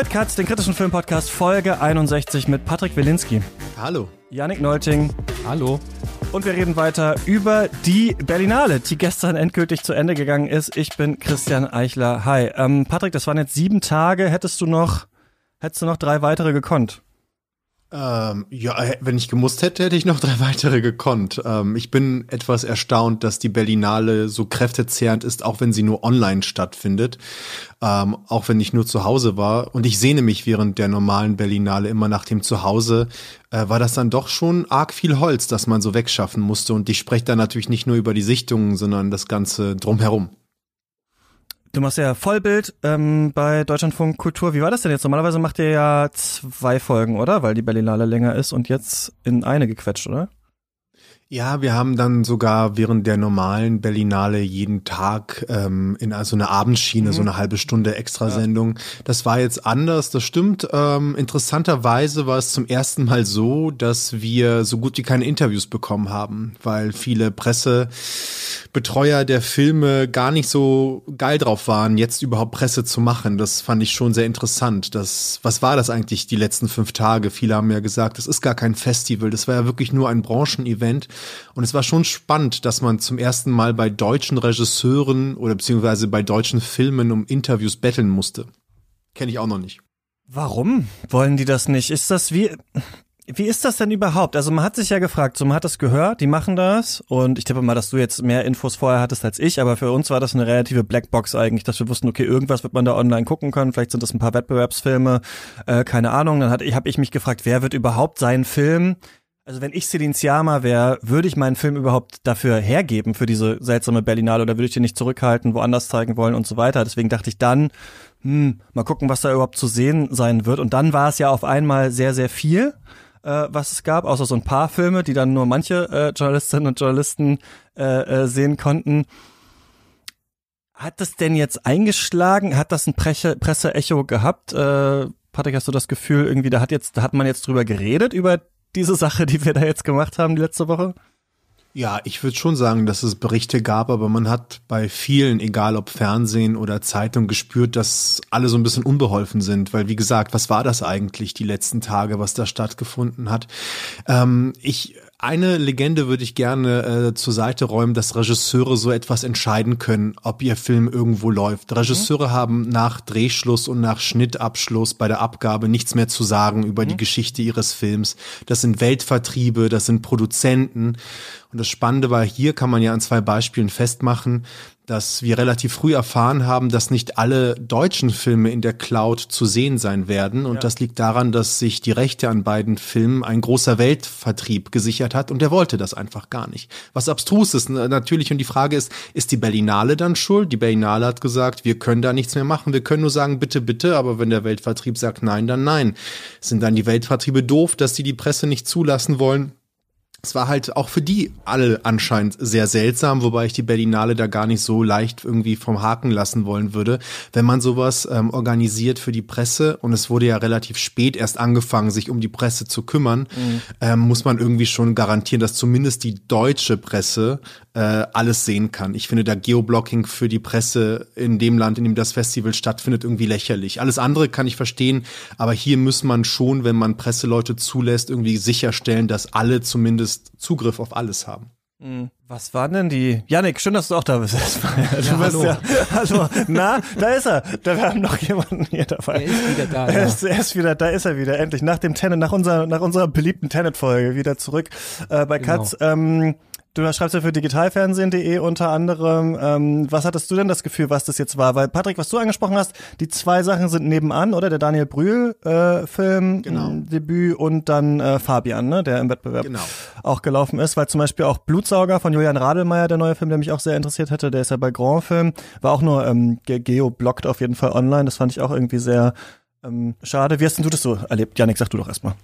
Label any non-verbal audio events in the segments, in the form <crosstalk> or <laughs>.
hört Katz, den kritischen Filmpodcast Folge 61 mit Patrick Wilinski. Hallo. Yannick Nolting. Hallo. Und wir reden weiter über die Berlinale, die gestern endgültig zu Ende gegangen ist. Ich bin Christian Eichler. Hi. Ähm, Patrick, das waren jetzt sieben Tage. Hättest du noch, hättest du noch drei weitere gekonnt? Ähm, ja, wenn ich gemusst hätte, hätte ich noch drei <laughs> weitere gekonnt. Ähm, ich bin etwas erstaunt, dass die Berlinale so kräftezehrend ist, auch wenn sie nur online stattfindet. Ähm, auch wenn ich nur zu Hause war. Und ich sehne mich während der normalen Berlinale immer nach dem Zuhause. Äh, war das dann doch schon arg viel Holz, das man so wegschaffen musste. Und ich spreche da natürlich nicht nur über die Sichtungen, sondern das Ganze drumherum. Du machst ja Vollbild ähm, bei Deutschlandfunk Kultur. Wie war das denn jetzt? Normalerweise macht ihr ja zwei Folgen, oder? Weil die Berlinale länger ist und jetzt in eine gequetscht, oder? Ja, wir haben dann sogar während der normalen Berlinale jeden Tag ähm, in also eine Abendschiene, mhm. so eine halbe Stunde Extrasendung. Ja. Das war jetzt anders, das stimmt. Ähm, interessanterweise war es zum ersten Mal so, dass wir so gut wie keine Interviews bekommen haben, weil viele Pressebetreuer der Filme gar nicht so geil drauf waren, jetzt überhaupt Presse zu machen. Das fand ich schon sehr interessant. Das, was war das eigentlich die letzten fünf Tage? Viele haben ja gesagt, das ist gar kein Festival, das war ja wirklich nur ein Branchenevent. Und es war schon spannend, dass man zum ersten Mal bei deutschen Regisseuren oder beziehungsweise bei deutschen Filmen um Interviews betteln musste. Kenne ich auch noch nicht. Warum wollen die das nicht? Ist das wie, wie ist das denn überhaupt? Also man hat sich ja gefragt, so man hat das gehört, die machen das und ich tippe mal, dass du jetzt mehr Infos vorher hattest als ich, aber für uns war das eine relative Blackbox eigentlich, dass wir wussten, okay, irgendwas wird man da online gucken können, vielleicht sind das ein paar Wettbewerbsfilme, äh, keine Ahnung. Dann habe ich mich gefragt, wer wird überhaupt seinen Film also wenn ich Celine Sciamma wäre, würde ich meinen Film überhaupt dafür hergeben, für diese seltsame Berlinale, oder würde ich den nicht zurückhalten, woanders zeigen wollen und so weiter. Deswegen dachte ich dann, hm, mal gucken, was da überhaupt zu sehen sein wird. Und dann war es ja auf einmal sehr, sehr viel, äh, was es gab, außer so ein paar Filme, die dann nur manche äh, Journalistinnen und Journalisten äh, äh, sehen konnten. Hat das denn jetzt eingeschlagen? Hat das ein Presse Presseecho gehabt? Äh, Patrick, hast du das Gefühl, irgendwie, da hat jetzt, da hat man jetzt drüber geredet, über diese Sache, die wir da jetzt gemacht haben die letzte Woche? Ja, ich würde schon sagen, dass es Berichte gab, aber man hat bei vielen, egal ob Fernsehen oder Zeitung, gespürt, dass alle so ein bisschen unbeholfen sind, weil wie gesagt, was war das eigentlich die letzten Tage, was da stattgefunden hat? Ähm, ich eine Legende würde ich gerne äh, zur Seite räumen, dass Regisseure so etwas entscheiden können, ob ihr Film irgendwo läuft. Regisseure mhm. haben nach Drehschluss und nach Schnittabschluss bei der Abgabe nichts mehr zu sagen über mhm. die Geschichte ihres Films. Das sind Weltvertriebe, das sind Produzenten. Und das Spannende war, hier kann man ja an zwei Beispielen festmachen, dass wir relativ früh erfahren haben, dass nicht alle deutschen Filme in der Cloud zu sehen sein werden. Und ja. das liegt daran, dass sich die Rechte an beiden Filmen ein großer Weltvertrieb gesichert hat und der wollte das einfach gar nicht. Was abstrus ist natürlich und die Frage ist, ist die Berlinale dann schuld? Die Berlinale hat gesagt, wir können da nichts mehr machen, wir können nur sagen, bitte, bitte, aber wenn der Weltvertrieb sagt nein, dann nein. Sind dann die Weltvertriebe doof, dass sie die Presse nicht zulassen wollen? Es war halt auch für die alle anscheinend sehr seltsam, wobei ich die Berlinale da gar nicht so leicht irgendwie vom Haken lassen wollen würde. Wenn man sowas ähm, organisiert für die Presse und es wurde ja relativ spät erst angefangen, sich um die Presse zu kümmern, mhm. ähm, muss man irgendwie schon garantieren, dass zumindest die deutsche Presse äh, alles sehen kann. Ich finde da Geoblocking für die Presse in dem Land, in dem das Festival stattfindet, irgendwie lächerlich. Alles andere kann ich verstehen, aber hier muss man schon, wenn man Presseleute zulässt, irgendwie sicherstellen, dass alle zumindest Zugriff auf alles haben. Hm. Was waren denn die? Janik, schön, dass du auch da bist. <laughs> Du ja, hallo. Ja, hallo. Na, da ist er. Da wir haben noch jemanden hier dabei. Er ist wieder da. Er, ja. ist, er ist wieder, da ist er wieder. Endlich nach dem Tenet, nach unserer, nach unserer beliebten Tenet-Folge wieder zurück äh, bei genau. Katz. Ähm, Du schreibst ja für digitalfernsehen.de unter anderem. Ähm, was hattest du denn das Gefühl, was das jetzt war? Weil Patrick, was du angesprochen hast, die zwei Sachen sind nebenan, oder? Der Daniel Brühl äh, genau. Debüt und dann äh, Fabian, ne, der im Wettbewerb genau. auch gelaufen ist. Weil zum Beispiel auch Blutsauger von Julian Radelmeier, der neue Film, der mich auch sehr interessiert hätte, der ist ja bei Grand Film, war auch nur ähm, geoblockt auf jeden Fall online. Das fand ich auch irgendwie sehr ähm, schade. Wie hast denn du das so erlebt? Janik, sag du doch erstmal.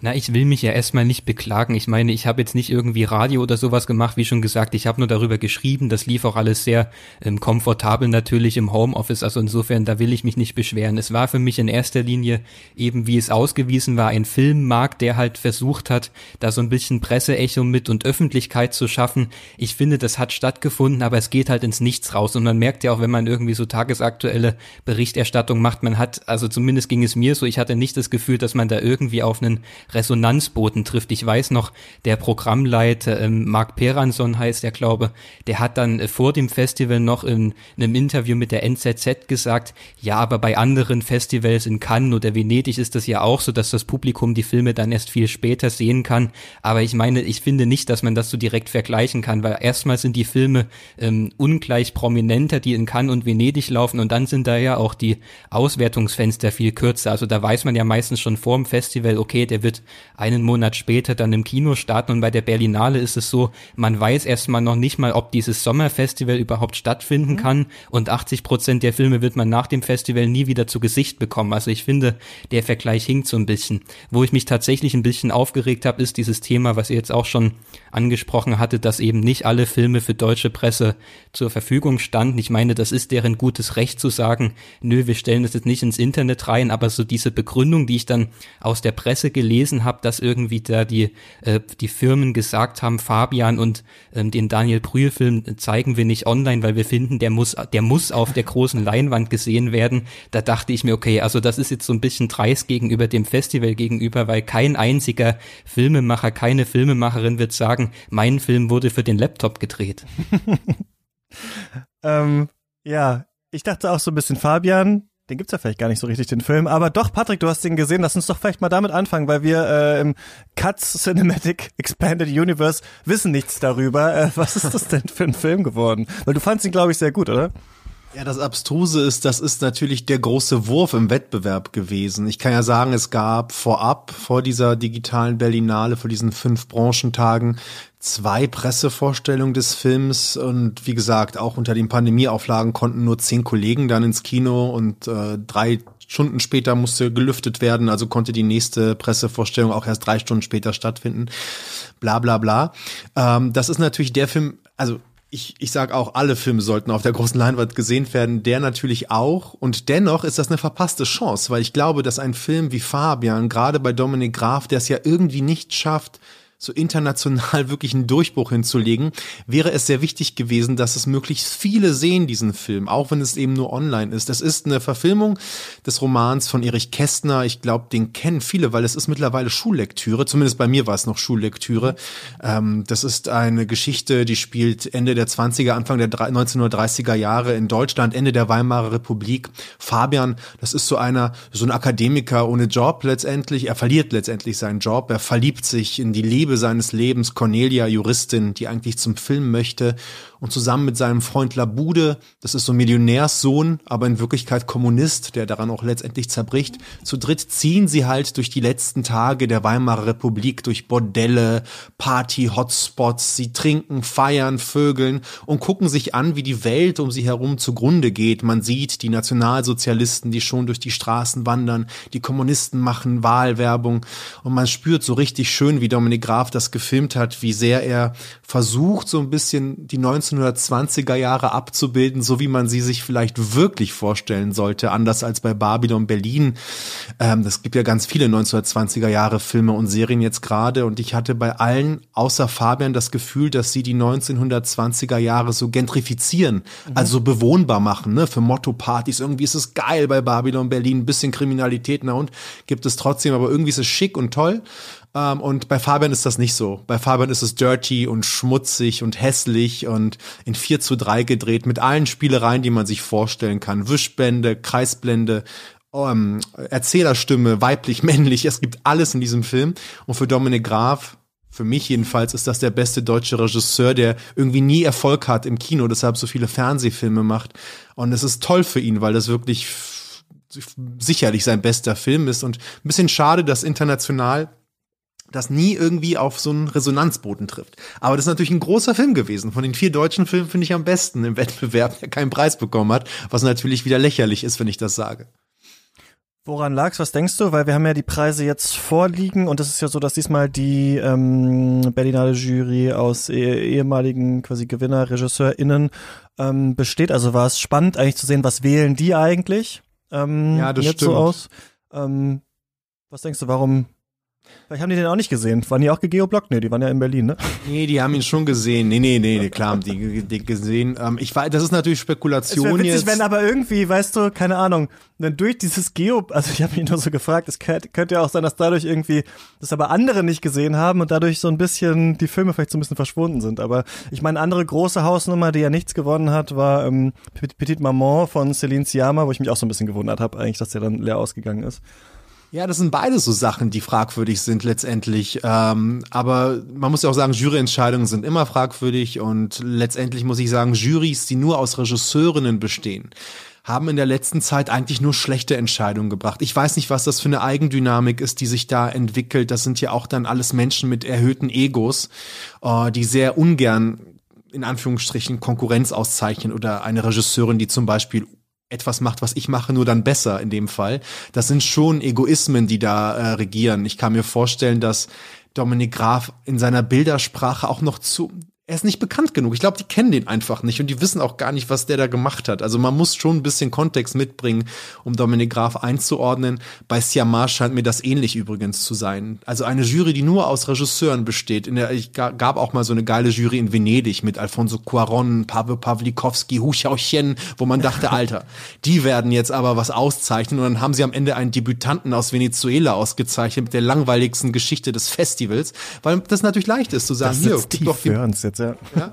Na, ich will mich ja erstmal nicht beklagen. Ich meine, ich habe jetzt nicht irgendwie Radio oder sowas gemacht, wie schon gesagt. Ich habe nur darüber geschrieben. Das lief auch alles sehr ähm, komfortabel natürlich im Homeoffice. Also insofern, da will ich mich nicht beschweren. Es war für mich in erster Linie eben, wie es ausgewiesen war, ein Filmmarkt, der halt versucht hat, da so ein bisschen Presseecho mit und Öffentlichkeit zu schaffen. Ich finde, das hat stattgefunden, aber es geht halt ins Nichts raus. Und man merkt ja auch, wenn man irgendwie so tagesaktuelle Berichterstattung macht, man hat, also zumindest ging es mir so, ich hatte nicht das Gefühl, dass man da irgendwie auf einen Resonanzboten trifft. Ich weiß noch, der Programmleiter ähm, Mark Peranson heißt der, glaube, der hat dann äh, vor dem Festival noch in, in einem Interview mit der NZZ gesagt, ja, aber bei anderen Festivals in Cannes oder Venedig ist das ja auch so, dass das Publikum die Filme dann erst viel später sehen kann. Aber ich meine, ich finde nicht, dass man das so direkt vergleichen kann, weil erstmal sind die Filme ähm, ungleich prominenter, die in Cannes und Venedig laufen und dann sind da ja auch die Auswertungsfenster viel kürzer. Also da weiß man ja meistens schon vor dem Festival, okay, der wird einen Monat später dann im Kino starten und bei der Berlinale ist es so, man weiß erstmal noch nicht mal, ob dieses Sommerfestival überhaupt stattfinden mhm. kann und 80 Prozent der Filme wird man nach dem Festival nie wieder zu Gesicht bekommen. Also ich finde, der Vergleich hinkt so ein bisschen. Wo ich mich tatsächlich ein bisschen aufgeregt habe, ist dieses Thema, was ihr jetzt auch schon angesprochen hattet, dass eben nicht alle Filme für deutsche Presse zur Verfügung standen. Ich meine, das ist deren gutes Recht zu sagen, nö, wir stellen das jetzt nicht ins Internet rein, aber so diese Begründung, die ich dann aus der Presse gelesen habe, dass irgendwie da die, äh, die Firmen gesagt haben, Fabian und ähm, den Daniel Brühl Film zeigen wir nicht online, weil wir finden, der muss, der muss auf der großen Leinwand gesehen werden. Da dachte ich mir, okay, also das ist jetzt so ein bisschen dreist gegenüber dem Festival gegenüber, weil kein einziger Filmemacher, keine Filmemacherin wird sagen, mein Film wurde für den Laptop gedreht. <laughs> ähm, ja, ich dachte auch so ein bisschen, Fabian, den gibt's ja vielleicht gar nicht so richtig, den Film. Aber doch, Patrick, du hast den gesehen. Lass uns doch vielleicht mal damit anfangen, weil wir äh, im Cuts Cinematic <laughs> Expanded Universe wissen nichts darüber. Äh, was ist das denn für ein Film geworden? Weil du fandst ihn, glaube ich, sehr gut, oder? Ja, das Abstruse ist, das ist natürlich der große Wurf im Wettbewerb gewesen. Ich kann ja sagen, es gab vorab, vor dieser digitalen Berlinale, vor diesen fünf Branchentagen, zwei Pressevorstellungen des Films und wie gesagt, auch unter den Pandemieauflagen konnten nur zehn Kollegen dann ins Kino und äh, drei Stunden später musste gelüftet werden, also konnte die nächste Pressevorstellung auch erst drei Stunden später stattfinden. Bla bla bla. Ähm, das ist natürlich der Film, also ich, ich sage auch, alle Filme sollten auf der großen Leinwand gesehen werden, der natürlich auch. Und dennoch ist das eine verpasste Chance, weil ich glaube, dass ein Film wie Fabian, gerade bei Dominik Graf, der es ja irgendwie nicht schafft, so international <laughs> wirklich einen Durchbruch hinzulegen, wäre es sehr wichtig gewesen, dass es möglichst viele sehen, diesen Film, auch wenn es eben nur online ist. Das ist eine Verfilmung des Romans von Erich Kästner. Ich glaube, den kennen viele, weil es ist mittlerweile Schullektüre. Zumindest bei mir war es noch Schullektüre. Ähm, das ist eine Geschichte, die spielt Ende der 20er, Anfang der 1930er Jahre in Deutschland, Ende der Weimarer Republik. Fabian, das ist so einer, so ein Akademiker ohne Job letztendlich. Er verliert letztendlich seinen Job. Er verliebt sich in die Liebe Liebe seines Lebens, Cornelia, Juristin, die eigentlich zum Film möchte und zusammen mit seinem Freund Labude, das ist so ein Millionärssohn, aber in Wirklichkeit Kommunist, der daran auch letztendlich zerbricht, zu dritt ziehen sie halt durch die letzten Tage der Weimarer Republik, durch Bordelle, Party-Hotspots, sie trinken, feiern, vögeln und gucken sich an, wie die Welt um sie herum zugrunde geht. Man sieht die Nationalsozialisten, die schon durch die Straßen wandern, die Kommunisten machen Wahlwerbung. Und man spürt so richtig schön, wie Dominik Graf das gefilmt hat, wie sehr er versucht, so ein bisschen die 1920er Jahre abzubilden, so wie man sie sich vielleicht wirklich vorstellen sollte, anders als bei Babylon Berlin. Ähm, das gibt ja ganz viele 1920er Jahre Filme und Serien jetzt gerade und ich hatte bei allen außer Fabian das Gefühl, dass sie die 1920er Jahre so gentrifizieren, mhm. also bewohnbar machen, ne, für Motto-Partys. Irgendwie ist es geil bei Babylon Berlin, ein bisschen Kriminalität, na und gibt es trotzdem, aber irgendwie ist es schick und toll. Ähm, und bei Fabian ist das nicht so. Bei Fabian ist es dirty und schmutzig und hässlich und in 4 zu 3 gedreht mit allen Spielereien, die man sich vorstellen kann. Wischblende, Kreisblende, ähm, Erzählerstimme, weiblich, <laughs> männlich. Es gibt alles in diesem Film. Und für Dominik Graf, für mich jedenfalls, ist das der beste deutsche Regisseur, der irgendwie nie Erfolg hat im Kino, deshalb so viele Fernsehfilme macht. Und es ist toll für ihn, weil das wirklich sicherlich sein bester Film ist und ein bisschen schade, dass international das nie irgendwie auf so einen Resonanzboden trifft. Aber das ist natürlich ein großer Film gewesen. Von den vier deutschen Filmen finde ich am besten im <laughs> Wettbewerb, der keinen Preis bekommen hat, was natürlich wieder lächerlich ist, wenn ich das sage. Woran lag's? Was denkst du? Weil wir haben ja die Preise jetzt vorliegen und es ist ja so, dass diesmal die ähm, Berlinale Jury aus eh ehemaligen quasi Gewinner, RegisseurInnen ähm, besteht. Also war es spannend eigentlich zu sehen, was wählen die eigentlich ähm, Ja, das jetzt stimmt. so aus. Ähm, was denkst du, warum? Vielleicht haben die den auch nicht gesehen. Waren die auch gegeoblockt? Nee, die waren ja in Berlin, ne? Nee, die haben ihn schon gesehen. Nee, nee, nee, nee klar haben die, die gesehen. Ähm, ich weiß, das ist natürlich Es Spekulation witzig, jetzt. wenn aber irgendwie, weißt du, keine Ahnung, dann durch dieses Geo, also ich habe mich nur so gefragt, es könnte, könnte ja auch sein, dass dadurch irgendwie, das aber andere nicht gesehen haben und dadurch so ein bisschen die Filme vielleicht so ein bisschen verschwunden sind. Aber ich meine, andere große Hausnummer, die ja nichts gewonnen hat, war ähm, Petite Maman von Celine Sciamma, wo ich mich auch so ein bisschen gewundert habe, eigentlich, dass der dann leer ausgegangen ist. Ja, das sind beide so Sachen, die fragwürdig sind letztendlich. Ähm, aber man muss ja auch sagen, Juryentscheidungen sind immer fragwürdig und letztendlich muss ich sagen, Jurys, die nur aus Regisseurinnen bestehen, haben in der letzten Zeit eigentlich nur schlechte Entscheidungen gebracht. Ich weiß nicht, was das für eine Eigendynamik ist, die sich da entwickelt. Das sind ja auch dann alles Menschen mit erhöhten Egos, äh, die sehr ungern in Anführungsstrichen Konkurrenz auszeichnen oder eine Regisseurin, die zum Beispiel etwas macht, was ich mache, nur dann besser in dem Fall. Das sind schon Egoismen, die da äh, regieren. Ich kann mir vorstellen, dass Dominik Graf in seiner Bildersprache auch noch zu er ist nicht bekannt genug. Ich glaube, die kennen den einfach nicht und die wissen auch gar nicht, was der da gemacht hat. Also man muss schon ein bisschen Kontext mitbringen, um Dominik Graf einzuordnen. Bei Siamar scheint mir das ähnlich übrigens zu sein. Also eine Jury, die nur aus Regisseuren besteht. In der, ich ga- gab auch mal so eine geile Jury in Venedig mit Alfonso Cuaron, Pavel Pawlikowski, Hu Xiaoxian, wo man dachte, <laughs> Alter, die werden jetzt aber was auszeichnen. Und dann haben sie am Ende einen Debütanten aus Venezuela ausgezeichnet mit der langweiligsten Geschichte des Festivals, weil das natürlich leicht ist zu sagen, Das hier, tief doch die ja. ja.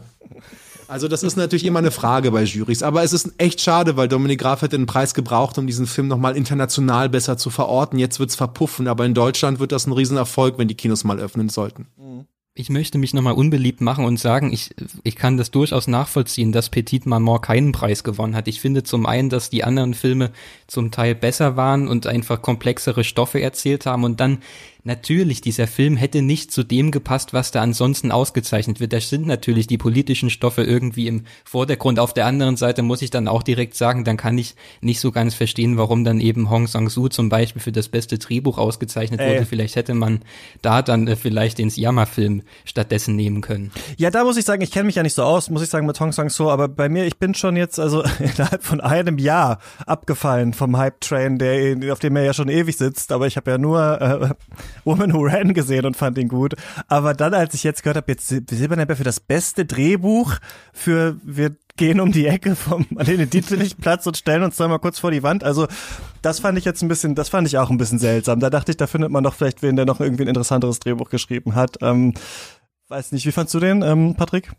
Also das ist natürlich immer eine Frage bei Jurys, aber es ist echt schade, weil Dominik Graf hätte einen Preis gebraucht, um diesen Film nochmal international besser zu verorten. Jetzt wird's verpuffen, aber in Deutschland wird das ein Riesenerfolg, wenn die Kinos mal öffnen sollten. Ich möchte mich nochmal unbeliebt machen und sagen, ich, ich kann das durchaus nachvollziehen, dass Petit Maman keinen Preis gewonnen hat. Ich finde zum einen, dass die anderen Filme zum Teil besser waren und einfach komplexere Stoffe erzählt haben und dann natürlich, dieser Film hätte nicht zu dem gepasst, was da ansonsten ausgezeichnet wird. Da sind natürlich die politischen Stoffe irgendwie im Vordergrund. Auf der anderen Seite muss ich dann auch direkt sagen, dann kann ich nicht so ganz verstehen, warum dann eben Hong Sang-soo zum Beispiel für das beste Drehbuch ausgezeichnet Ey. wurde. Vielleicht hätte man da dann äh, vielleicht den Siama-Film stattdessen nehmen können. Ja, da muss ich sagen, ich kenne mich ja nicht so aus, muss ich sagen, mit Hong Sang-so, aber bei mir, ich bin schon jetzt also <laughs> innerhalb von einem Jahr abgefallen vom Hype-Train, der, auf dem er ja schon ewig sitzt, aber ich habe ja nur äh, Woman Who Ran gesehen und fand ihn gut. Aber dann, als ich jetzt gehört habe, jetzt Sil- Silberner Bär für das beste Drehbuch für wir gehen um die Ecke vom <laughs> Marlene Dietrich Platz und stellen uns da mal kurz vor die Wand. Also das fand ich jetzt ein bisschen, das fand ich auch ein bisschen seltsam. Da dachte ich, da findet man doch vielleicht wen, der noch irgendwie ein interessanteres Drehbuch geschrieben hat. Ähm, weiß nicht, wie fandst du den, ähm, Patrick?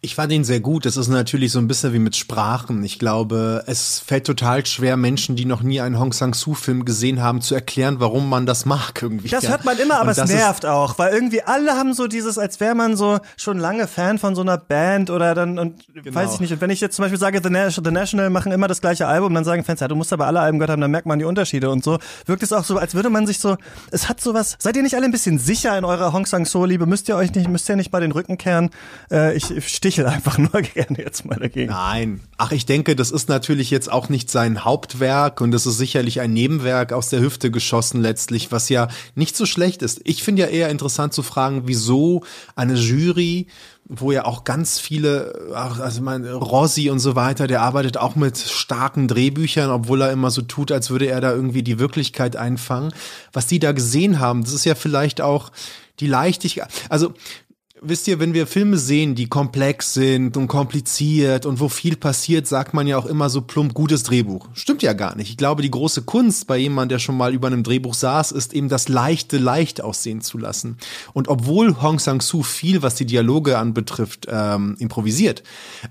Ich fand ihn sehr gut. Das ist natürlich so ein bisschen wie mit Sprachen. Ich glaube, es fällt total schwer, Menschen, die noch nie einen Hong Sang-soo-Film gesehen haben, zu erklären, warum man das mag irgendwie. Das hört man immer, aber Und es nervt auch, weil irgendwie alle haben so dieses, als wäre man so schon lange Fan von so einer Band oder dann und Genau. weiß ich nicht. Und wenn ich jetzt zum Beispiel sage, The National, The National machen immer das gleiche Album, dann sagen Fans, ja, du musst aber alle Alben gehört haben, dann merkt man die Unterschiede und so. Wirkt es auch so, als würde man sich so, es hat sowas. Seid ihr nicht alle ein bisschen sicher in eurer Hong Sang So Liebe? Müsst ihr euch nicht, müsst ihr nicht mal den Rücken kehren? Äh, ich, ich stichel einfach nur <laughs> gerne jetzt mal dagegen. Nein. Ach, ich denke, das ist natürlich jetzt auch nicht sein Hauptwerk und das ist sicherlich ein Nebenwerk aus der Hüfte geschossen letztlich, was ja nicht so schlecht ist. Ich finde ja eher interessant zu fragen, wieso eine Jury, wo ja auch ganz viele, also mein Rossi und so weiter, der arbeitet auch mit starken Drehbüchern, obwohl er immer so tut, als würde er da irgendwie die Wirklichkeit einfangen. Was die da gesehen haben, das ist ja vielleicht auch die Leichtigkeit. Also Wisst ihr, wenn wir Filme sehen, die komplex sind und kompliziert und wo viel passiert, sagt man ja auch immer so plump gutes Drehbuch. Stimmt ja gar nicht. Ich glaube, die große Kunst bei jemandem, der schon mal über einem Drehbuch saß, ist eben das Leichte leicht aussehen zu lassen. Und obwohl Hong Sang-soo viel, was die Dialoge anbetrifft, ähm, improvisiert,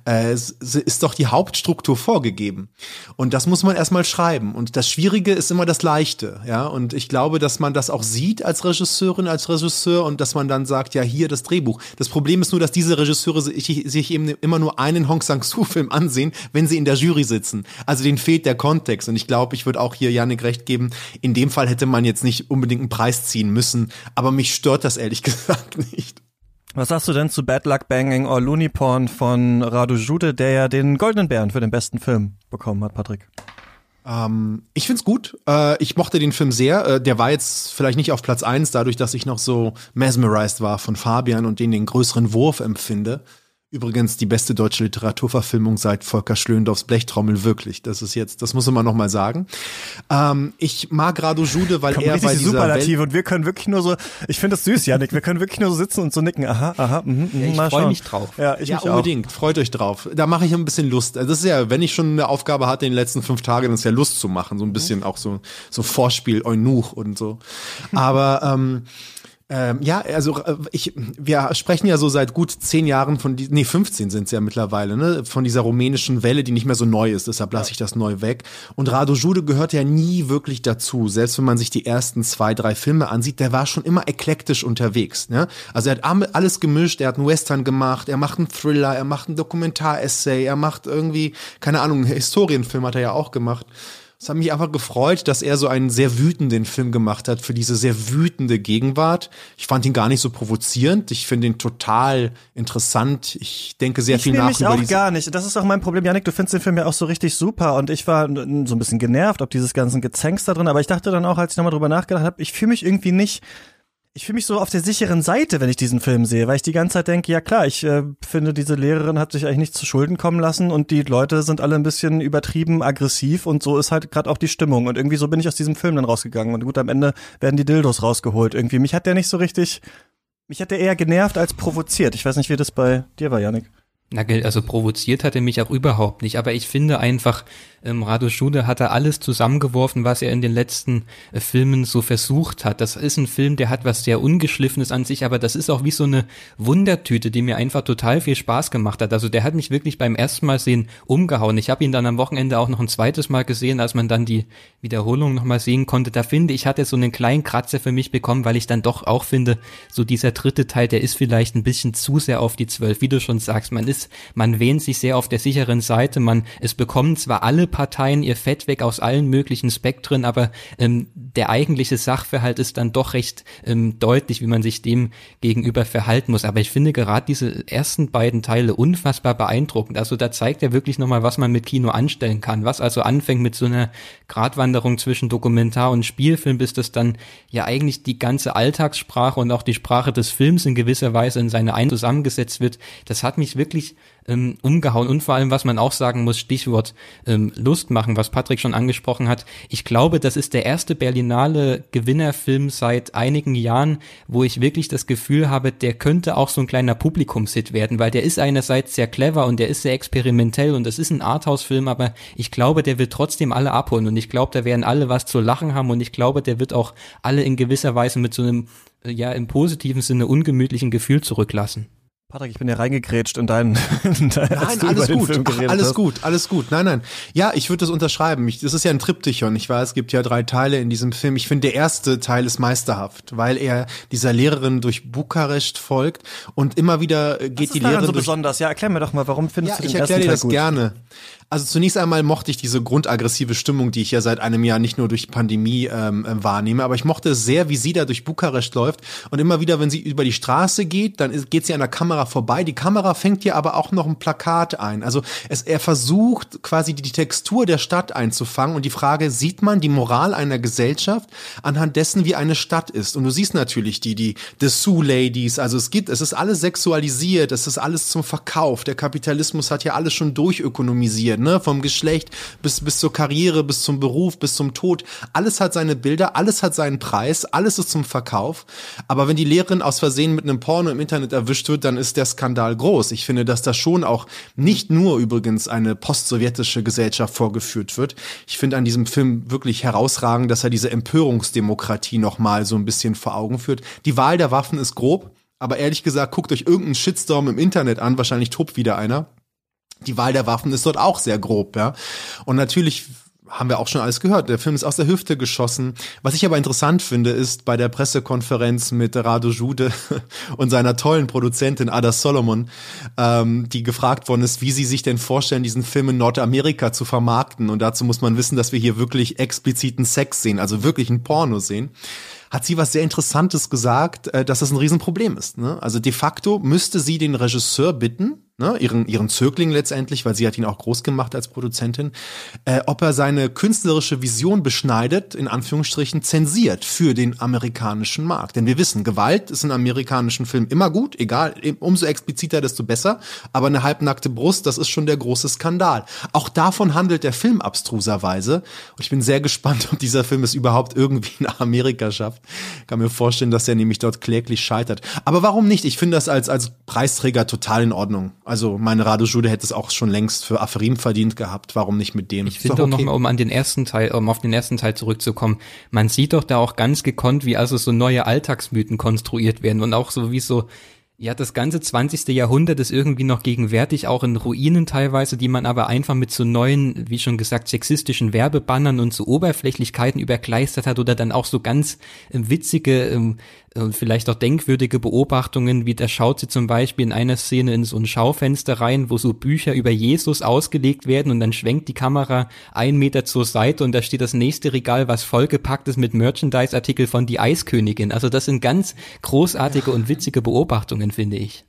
äh, ist doch die Hauptstruktur vorgegeben. Und das muss man erstmal schreiben. Und das Schwierige ist immer das Leichte, ja. Und ich glaube, dass man das auch sieht als Regisseurin, als Regisseur und dass man dann sagt, ja, hier das Drehbuch. Das Problem ist nur, dass diese Regisseure sich, eben immer nur einen Hong Sang-soo-Film ansehen, wenn sie in der Jury sitzen. Also denen fehlt der Kontext. Und ich glaube, ich würde auch hier Janik recht geben, in dem Fall hätte man jetzt nicht unbedingt einen Preis ziehen müssen. Aber mich stört das ehrlich <laughs> gesagt nicht. Was sagst du denn zu Bad Luck Banging or Looney Porn von Radu Jude, der ja den Goldenen Bären für den besten Film bekommen hat, Patrick? Ähm, ich find's gut. Äh, ich mochte den Film sehr. Äh, der war jetzt vielleicht nicht auf Platz eins, dadurch, dass ich noch so mesmerized war von Fabian und den den größeren Wurf empfinde. Übrigens die beste deutsche Literaturverfilmung seit Volker Schlöndorffs Blechtrommel wirklich. Das ist jetzt, das muss man noch mal sagen. Ähm, ich mag Rado Jude, weil Kommt er bei dieser Superlative Welt und wir können wirklich nur so, ich finde das süß, Janik, wir können wirklich nur so sitzen und so nicken. Aha, aha, mhm, mhm, Ja, ich mal freu mich drauf. Ja, ich ja, mich auch. unbedingt. Freut euch drauf. Da mache ich ein bisschen Lust. Also Das ist ja, wenn ich schon eine Aufgabe hatte in den letzten fünf Tagen, dann ist ja Lust zu machen. So ein bisschen auch so, so Vorspiel, Eunuch und so. Aber, ähm, ähm, ja, also äh, ich, wir sprechen ja so seit gut zehn Jahren von, die, nee, 15 sind es ja mittlerweile, ne, von dieser rumänischen Welle, die nicht mehr so neu ist, deshalb lasse ich das neu weg. Und Rado Jude gehört ja nie wirklich dazu, selbst wenn man sich die ersten zwei, drei Filme ansieht, der war schon immer eklektisch unterwegs, ne. Also er hat alles gemischt, er hat einen Western gemacht, er macht einen Thriller, er macht einen Dokumentaressay, er macht irgendwie, keine Ahnung, einen Historienfilm hat er ja auch gemacht. Es hat mich einfach gefreut, dass er so einen sehr wütenden Film gemacht hat für diese sehr wütende Gegenwart. Ich fand ihn gar nicht so provozierend. Ich finde ihn total interessant. Ich denke sehr ich viel nach über auch gar nicht. Das ist auch mein Problem. Janik, du findest den Film ja auch so richtig super und ich war so ein bisschen genervt, ob dieses ganzen Gezänks da drin, aber ich dachte dann auch, als ich nochmal drüber nachgedacht habe, ich fühle mich irgendwie nicht, ich fühle mich so auf der sicheren Seite, wenn ich diesen Film sehe, weil ich die ganze Zeit denke, ja klar, ich äh, finde, diese Lehrerin hat sich eigentlich nicht zu Schulden kommen lassen und die Leute sind alle ein bisschen übertrieben aggressiv und so ist halt gerade auch die Stimmung und irgendwie so bin ich aus diesem Film dann rausgegangen und gut, am Ende werden die Dildos rausgeholt irgendwie. Mich hat der nicht so richtig, mich hat der eher genervt als provoziert. Ich weiß nicht, wie das bei dir war, Janik. Na, also provoziert hat er mich auch überhaupt nicht, aber ich finde einfach, ähm, Rado Jude hat da alles zusammengeworfen, was er in den letzten äh, Filmen so versucht hat. Das ist ein Film, der hat was sehr Ungeschliffenes an sich, aber das ist auch wie so eine Wundertüte, die mir einfach total viel Spaß gemacht hat. Also der hat mich wirklich beim ersten Mal sehen umgehauen. Ich habe ihn dann am Wochenende auch noch ein zweites Mal gesehen, als man dann die Wiederholung nochmal sehen konnte. Da finde ich, hat er so einen kleinen Kratzer für mich bekommen, weil ich dann doch auch finde, so dieser dritte Teil, der ist vielleicht ein bisschen zu sehr auf die Zwölf. Wie du schon sagst, man ist, man wähnt sich sehr auf der sicheren Seite. Man, es bekommen zwar alle Parteien ihr Fett weg aus allen möglichen Spektren, aber ähm, der eigentliche Sachverhalt ist dann doch recht ähm, deutlich, wie man sich dem gegenüber verhalten muss. Aber ich finde gerade diese ersten beiden Teile unfassbar beeindruckend. Also da zeigt er wirklich nochmal, was man mit Kino anstellen kann. Was also anfängt mit so einer Gratwanderung zwischen Dokumentar und Spielfilm, bis das dann ja eigentlich die ganze Alltagssprache und auch die Sprache des Films in gewisser Weise in seine ein zusammengesetzt wird. Das hat mich wirklich ähm, umgehauen und vor allem, was man auch sagen muss, Stichwort ähm, Lust machen, was Patrick schon angesprochen hat. Ich glaube, das ist der erste Berlinale Gewinnerfilm seit einigen Jahren, wo ich wirklich das Gefühl habe, der könnte auch so ein kleiner Publikumshit werden, weil der ist einerseits sehr clever und der ist sehr experimentell und das ist ein Arthouse-Film, aber ich glaube, der wird trotzdem alle abholen und ich glaube, da werden alle was zu lachen haben und ich glaube, der wird auch alle in gewisser Weise mit so einem, äh, ja, im positiven Sinne ungemütlichen Gefühl zurücklassen. Patrick, ich bin ja reingegrätscht in deinen, <laughs> in dein, als Nein, alles gut. Ach, alles hast. gut, alles gut. Nein, nein. Ja, ich würde das unterschreiben. Ich, das ist ja ein Triptychon. Ich weiß, es gibt ja drei Teile in diesem Film. Ich finde, der erste Teil ist meisterhaft, weil er dieser Lehrerin durch Bukarest folgt und immer wieder äh, geht die ist daran Lehrerin so durch besonders? Ja, erklär mir doch mal, warum findest ja, du den ich erkläre dir ersten das Teil gerne. Also zunächst einmal mochte ich diese grundaggressive Stimmung, die ich ja seit einem Jahr nicht nur durch Pandemie ähm, äh, wahrnehme, aber ich mochte sehr, wie sie da durch Bukarest läuft und immer wieder, wenn sie über die Straße geht, dann geht sie an der Kamera vorbei. Die Kamera fängt ja aber auch noch ein Plakat ein. Also es, er versucht quasi die, die Textur der Stadt einzufangen und die Frage, sieht man die Moral einer Gesellschaft anhand dessen, wie eine Stadt ist? Und du siehst natürlich die, die Dessous Ladies, also es gibt, es ist alles sexualisiert, es ist alles zum Verkauf. Der Kapitalismus hat ja alles schon durchökonomisiert, ne? Vom Geschlecht bis, bis zur Karriere, bis zum Beruf, bis zum Tod. Alles hat seine Bilder, alles hat seinen Preis, alles ist zum Verkauf. Aber wenn die Lehrerin aus Versehen mit einem Porno im Internet erwischt wird, dann ist der Skandal groß. Ich finde, dass da schon auch nicht nur übrigens eine postsowjetische Gesellschaft vorgeführt wird. Ich finde an diesem Film wirklich herausragend, dass er diese Empörungsdemokratie nochmal so ein bisschen vor Augen führt. Die Wahl der Waffen ist grob. Aber ehrlich gesagt, guckt euch irgendeinen Shitstorm im Internet an, wahrscheinlich tobt wieder einer. Die Wahl der Waffen ist dort auch sehr grob, ja. Und natürlich haben wir auch schon alles gehört. Der Film ist aus der Hüfte geschossen. Was ich aber interessant finde, ist bei der Pressekonferenz mit Rado Jude <laughs> und seiner tollen Produzentin Ada Solomon, ähm, die gefragt worden ist, wie sie sich denn vorstellen, diesen Film in Nordamerika zu vermarkten. Und dazu muss man wissen, dass wir hier wirklich expliziten Sex sehen, also wirklich ein Porno sehen hat sie was sehr Interessantes gesagt, äh, dass das ein Riesenproblem ist. Ne? Also de facto müsste sie den Regisseur bitten, ne, ihren, ihren Zögling letztendlich, weil sie hat ihn auch groß gemacht als Produzentin, äh, ob er seine künstlerische Vision beschneidet, in Anführungsstrichen zensiert für den amerikanischen Markt. Denn wir wissen, Gewalt ist in amerikanischen Filmen immer gut, egal, umso expliziter, desto besser, aber eine halbnackte Brust, das ist schon der große Skandal. Auch davon handelt der Film abstruserweise und ich bin sehr gespannt, ob dieser Film es überhaupt irgendwie nach Amerika schafft. Ich kann mir vorstellen, dass er nämlich dort kläglich scheitert. Aber warum nicht? Ich finde das als, als Preisträger total in Ordnung. Also meine Radojude hätte es auch schon längst für Aferin verdient gehabt. Warum nicht mit dem? Ich finde okay. noch um an den ersten Teil, um auf den ersten Teil zurückzukommen. Man sieht doch da auch ganz gekonnt, wie also so neue Alltagsmythen konstruiert werden und auch so wie so ja, das ganze 20. Jahrhundert ist irgendwie noch gegenwärtig, auch in Ruinen teilweise, die man aber einfach mit so neuen, wie schon gesagt, sexistischen Werbebannern und so Oberflächlichkeiten überkleistert hat oder dann auch so ganz äh, witzige, ähm, äh, vielleicht auch denkwürdige Beobachtungen, wie da schaut sie zum Beispiel in einer Szene in so ein Schaufenster rein, wo so Bücher über Jesus ausgelegt werden und dann schwenkt die Kamera einen Meter zur Seite und da steht das nächste Regal, was vollgepackt ist mit Merchandise-Artikel von Die Eiskönigin. Also das sind ganz großartige und witzige Beobachtungen finde ich.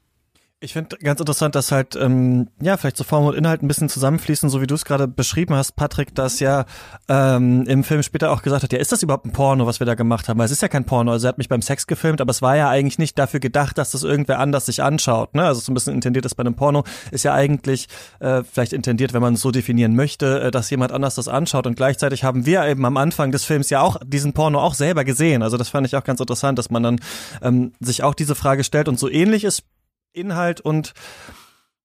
Ich finde ganz interessant, dass halt, ähm, ja, vielleicht so Form und Inhalt ein bisschen zusammenfließen, so wie du es gerade beschrieben hast, Patrick, dass ja ähm, im Film später auch gesagt hat, ja, ist das überhaupt ein Porno, was wir da gemacht haben? Weil es ist ja kein Porno, also er hat mich beim Sex gefilmt, aber es war ja eigentlich nicht dafür gedacht, dass das irgendwer anders sich anschaut, ne? Also so ein bisschen intendiert ist bei einem Porno, ist ja eigentlich äh, vielleicht intendiert, wenn man es so definieren möchte, äh, dass jemand anders das anschaut und gleichzeitig haben wir eben am Anfang des Films ja auch diesen Porno auch selber gesehen, also das fand ich auch ganz interessant, dass man dann ähm, sich auch diese Frage stellt und so ähnlich ist Inhalt und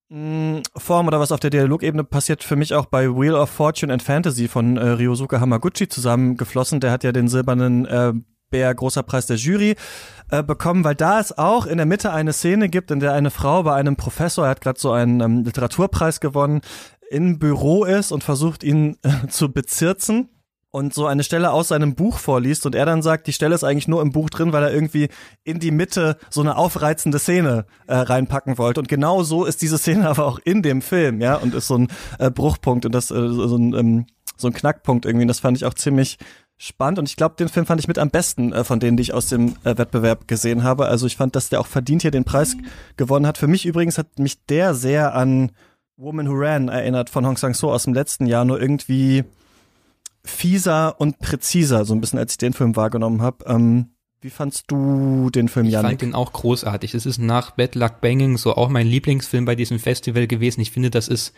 mm, Form oder was auf der Dialogebene passiert für mich auch bei Wheel of Fortune and Fantasy von äh, Ryosuke Hamaguchi zusammengeflossen. Der hat ja den silbernen äh, Bär großer Preis der Jury äh, bekommen, weil da es auch in der Mitte eine Szene gibt, in der eine Frau bei einem Professor, er hat gerade so einen ähm, Literaturpreis gewonnen, im Büro ist und versucht ihn äh, zu bezirzen und so eine Stelle aus seinem Buch vorliest und er dann sagt, die Stelle ist eigentlich nur im Buch drin, weil er irgendwie in die Mitte so eine aufreizende Szene äh, reinpacken wollte. Und genau so ist diese Szene <laughs> aber auch in dem Film, ja, und ist so ein äh, Bruchpunkt und das äh, so, ein, ähm, so ein Knackpunkt irgendwie. Und das fand ich auch ziemlich spannend und ich glaube, den Film fand ich mit am besten äh, von denen, die ich aus dem äh, Wettbewerb gesehen habe. Also ich fand, dass der auch verdient hier den Preis gewonnen hat. Für mich übrigens hat mich der sehr an Woman Who Ran erinnert von Hong Sang-soo aus dem letzten Jahr, nur irgendwie fieser und präziser, so ein bisschen, als ich den Film wahrgenommen habe. Ähm, wie fandst du den Film, Janik? Ich fand den auch großartig. Es ist nach Bad Luck Banging so auch mein Lieblingsfilm bei diesem Festival gewesen. Ich finde, das ist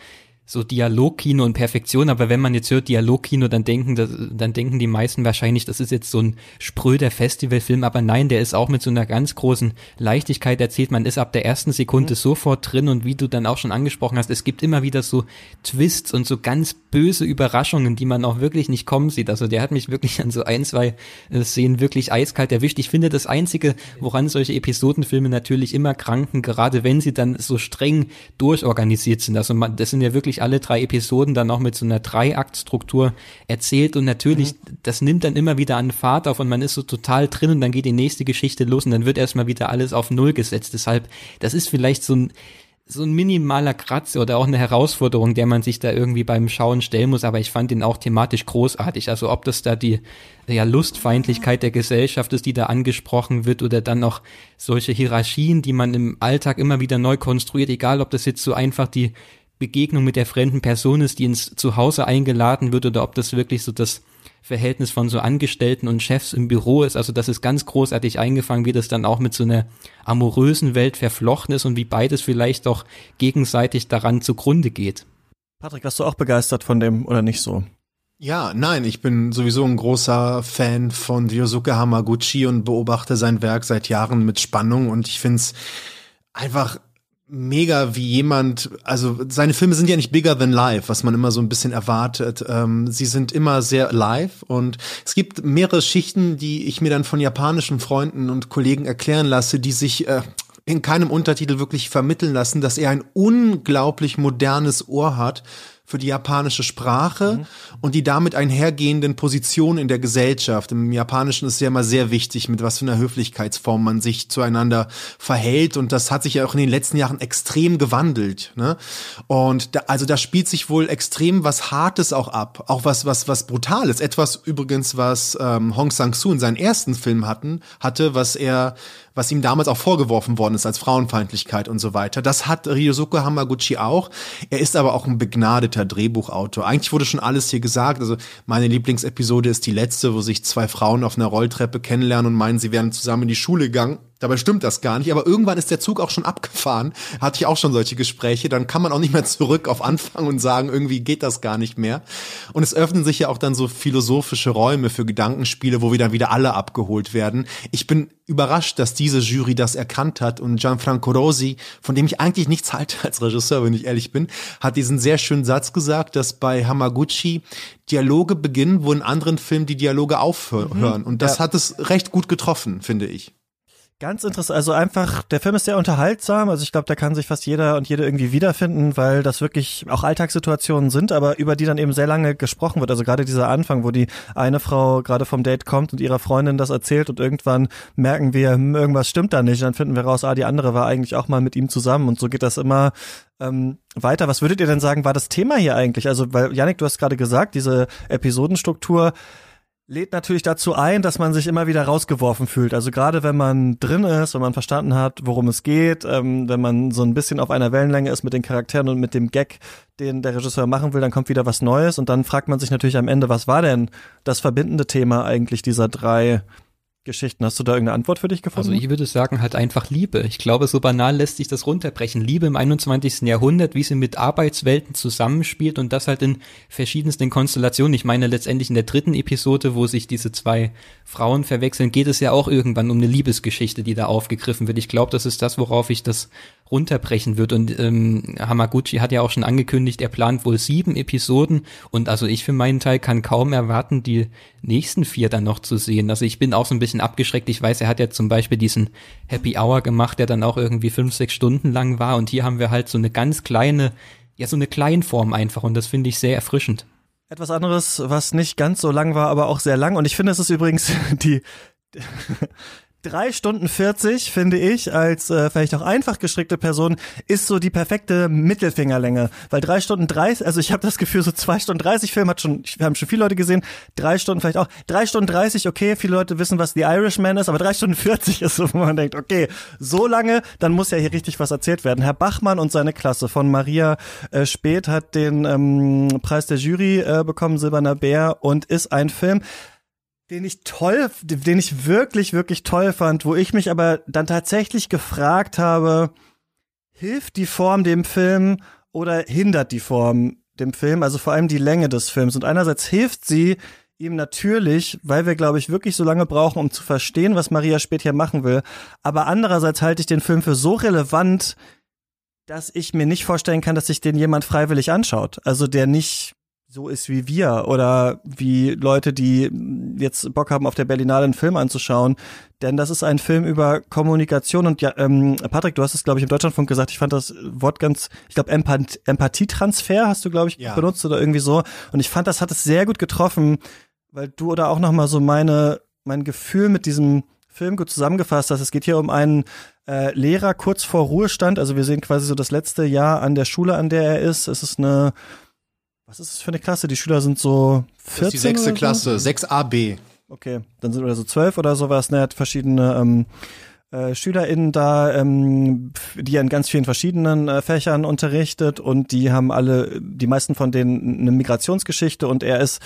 so Dialogkino und Perfektion, aber wenn man jetzt hört Dialogkino, dann denken, das, dann denken die meisten wahrscheinlich, das ist jetzt so ein spröder Festivalfilm, aber nein, der ist auch mit so einer ganz großen Leichtigkeit erzählt. Man ist ab der ersten Sekunde mhm. sofort drin und wie du dann auch schon angesprochen hast, es gibt immer wieder so Twists und so ganz böse Überraschungen, die man auch wirklich nicht kommen sieht. Also der hat mich wirklich an so ein, zwei äh, Szenen wirklich eiskalt erwischt. Ich finde, das Einzige, woran solche Episodenfilme natürlich immer kranken, gerade wenn sie dann so streng durchorganisiert sind, also man, das sind ja wirklich wirklich alle drei Episoden dann auch mit so einer Dreiaktstruktur erzählt und natürlich, mhm. das nimmt dann immer wieder an Fahrt auf und man ist so total drin und dann geht die nächste Geschichte los und dann wird erstmal wieder alles auf Null gesetzt. Deshalb, das ist vielleicht so ein, so ein minimaler Kratzer oder auch eine Herausforderung, der man sich da irgendwie beim Schauen stellen muss, aber ich fand ihn auch thematisch großartig. Also ob das da die ja, Lustfeindlichkeit der Gesellschaft ist, die da angesprochen wird, oder dann noch solche Hierarchien, die man im Alltag immer wieder neu konstruiert, egal ob das jetzt so einfach die Begegnung mit der fremden Person ist, die ins Zuhause eingeladen wird oder ob das wirklich so das Verhältnis von so Angestellten und Chefs im Büro ist. Also das ist ganz großartig eingefangen, wie das dann auch mit so einer amorösen Welt verflochten ist und wie beides vielleicht auch gegenseitig daran zugrunde geht. Patrick, warst du auch begeistert von dem oder nicht so? Ja, nein, ich bin sowieso ein großer Fan von Ryosuke Hamaguchi und beobachte sein Werk seit Jahren mit Spannung und ich finde es einfach mega, wie jemand, also seine Filme sind ja nicht bigger than life, was man immer so ein bisschen erwartet. Ähm, sie sind immer sehr live und es gibt mehrere Schichten, die ich mir dann von japanischen Freunden und Kollegen erklären lasse, die sich äh, in keinem Untertitel wirklich vermitteln lassen, dass er ein unglaublich modernes Ohr hat für die japanische Sprache mhm. und die damit einhergehenden Positionen in der Gesellschaft. Im Japanischen ist es ja immer sehr wichtig, mit was für einer Höflichkeitsform man sich zueinander verhält und das hat sich ja auch in den letzten Jahren extrem gewandelt. Ne? Und da, also da spielt sich wohl extrem was Hartes auch ab, auch was was was Brutales. Etwas übrigens, was ähm, Hong Sang-soo in seinen ersten Film hatten hatte, was er was ihm damals auch vorgeworfen worden ist als Frauenfeindlichkeit und so weiter. Das hat Ryosuke Hamaguchi auch. Er ist aber auch ein begnadeter Drehbuchautor. Eigentlich wurde schon alles hier gesagt. Also meine Lieblingsepisode ist die letzte, wo sich zwei Frauen auf einer Rolltreppe kennenlernen und meinen, sie wären zusammen in die Schule gegangen Dabei stimmt das gar nicht, aber irgendwann ist der Zug auch schon abgefahren. Hatte ich auch schon solche Gespräche, dann kann man auch nicht mehr zurück auf Anfang und sagen, irgendwie geht das gar nicht mehr. Und es öffnen sich ja auch dann so philosophische Räume für Gedankenspiele, wo wir dann wieder alle abgeholt werden. Ich bin überrascht, dass diese Jury das erkannt hat und Gianfranco Rosi, von dem ich eigentlich nichts halte <laughs> als Regisseur, wenn ich ehrlich bin, hat diesen sehr schönen Satz gesagt, dass bei Hamaguchi Dialoge beginnen, wo in anderen Filmen die Dialoge aufhören. Mhm. Und das ja. hat es recht gut getroffen, finde ich. Ganz interessant, also einfach, der Film ist sehr unterhaltsam, also ich glaube, da kann sich fast jeder und jede irgendwie wiederfinden, weil das wirklich auch Alltagssituationen sind, aber über die dann eben sehr lange gesprochen wird. Also gerade dieser Anfang, wo die eine Frau gerade vom Date kommt und ihrer Freundin das erzählt und irgendwann merken wir, hm, irgendwas stimmt da nicht, dann finden wir raus, ah, die andere war eigentlich auch mal mit ihm zusammen und so geht das immer ähm, weiter. Was würdet ihr denn sagen, war das Thema hier eigentlich? Also, weil, Janik, du hast gerade gesagt, diese Episodenstruktur, lädt natürlich dazu ein, dass man sich immer wieder rausgeworfen fühlt. Also gerade wenn man drin ist, wenn man verstanden hat, worum es geht, ähm, wenn man so ein bisschen auf einer Wellenlänge ist mit den Charakteren und mit dem Gag, den der Regisseur machen will, dann kommt wieder was Neues und dann fragt man sich natürlich am Ende, was war denn das verbindende Thema eigentlich dieser drei Geschichten. Hast du da irgendeine Antwort für dich gefunden? Also ich würde sagen halt einfach Liebe. Ich glaube, so banal lässt sich das runterbrechen. Liebe im 21. Jahrhundert, wie sie mit Arbeitswelten zusammenspielt und das halt in verschiedensten Konstellationen. Ich meine letztendlich in der dritten Episode, wo sich diese zwei Frauen verwechseln, geht es ja auch irgendwann um eine Liebesgeschichte, die da aufgegriffen wird. Ich glaube, das ist das, worauf ich das runterbrechen wird. Und ähm, Hamaguchi hat ja auch schon angekündigt, er plant wohl sieben Episoden. Und also ich für meinen Teil kann kaum erwarten, die nächsten vier dann noch zu sehen. Also ich bin auch so ein bisschen abgeschreckt. Ich weiß, er hat ja zum Beispiel diesen Happy Hour gemacht, der dann auch irgendwie fünf, sechs Stunden lang war. Und hier haben wir halt so eine ganz kleine, ja so eine Kleinform einfach. Und das finde ich sehr erfrischend. Etwas anderes, was nicht ganz so lang war, aber auch sehr lang. Und ich finde, es ist übrigens <laughs> die drei Stunden 40, finde ich, als äh, vielleicht auch einfach gestrickte Person, ist so die perfekte Mittelfingerlänge. Weil drei Stunden 30, also ich habe das Gefühl, so zwei Stunden 30 Film hat schon, wir haben schon viele Leute gesehen, drei Stunden vielleicht auch, drei Stunden 30, okay, viele Leute wissen, was The Irishman ist, aber drei Stunden 40 <laughs> ist so, wo man denkt, okay, so lange, dann muss ja hier richtig was erzählt werden. Herr Bachmann und seine Klasse von Maria äh, Speth hat den ähm, Preis der Jury äh, bekommen, Silberner Bär, und ist ein Film, den ich toll, den ich wirklich, wirklich toll fand, wo ich mich aber dann tatsächlich gefragt habe, hilft die Form dem Film oder hindert die Form dem Film, also vor allem die Länge des Films. Und einerseits hilft sie ihm natürlich, weil wir, glaube ich, wirklich so lange brauchen, um zu verstehen, was Maria Spät hier machen will. Aber andererseits halte ich den Film für so relevant, dass ich mir nicht vorstellen kann, dass sich den jemand freiwillig anschaut. Also der nicht so ist wie wir oder wie Leute, die jetzt Bock haben, auf der Berlinale einen Film anzuschauen. Denn das ist ein Film über Kommunikation und ja, ähm, Patrick, du hast es, glaube ich, im Deutschlandfunk gesagt, ich fand das Wort ganz, ich glaube, Empath Empathietransfer hast du, glaube ich, ja. benutzt oder irgendwie so. Und ich fand, das hat es sehr gut getroffen, weil du oder auch nochmal so meine, mein Gefühl mit diesem Film gut zusammengefasst hast. Es geht hier um einen äh, Lehrer kurz vor Ruhestand. Also wir sehen quasi so das letzte Jahr an der Schule, an der er ist. Es ist eine was ist das für eine Klasse? Die Schüler sind so 14 Das ist die sechste Klasse, so? 6AB. Okay, dann sind wir so zwölf oder sowas. Ne, hat verschiedene ähm, äh, SchülerInnen da, ähm, die er in ganz vielen verschiedenen äh, Fächern unterrichtet und die haben alle, die meisten von denen eine Migrationsgeschichte und er ist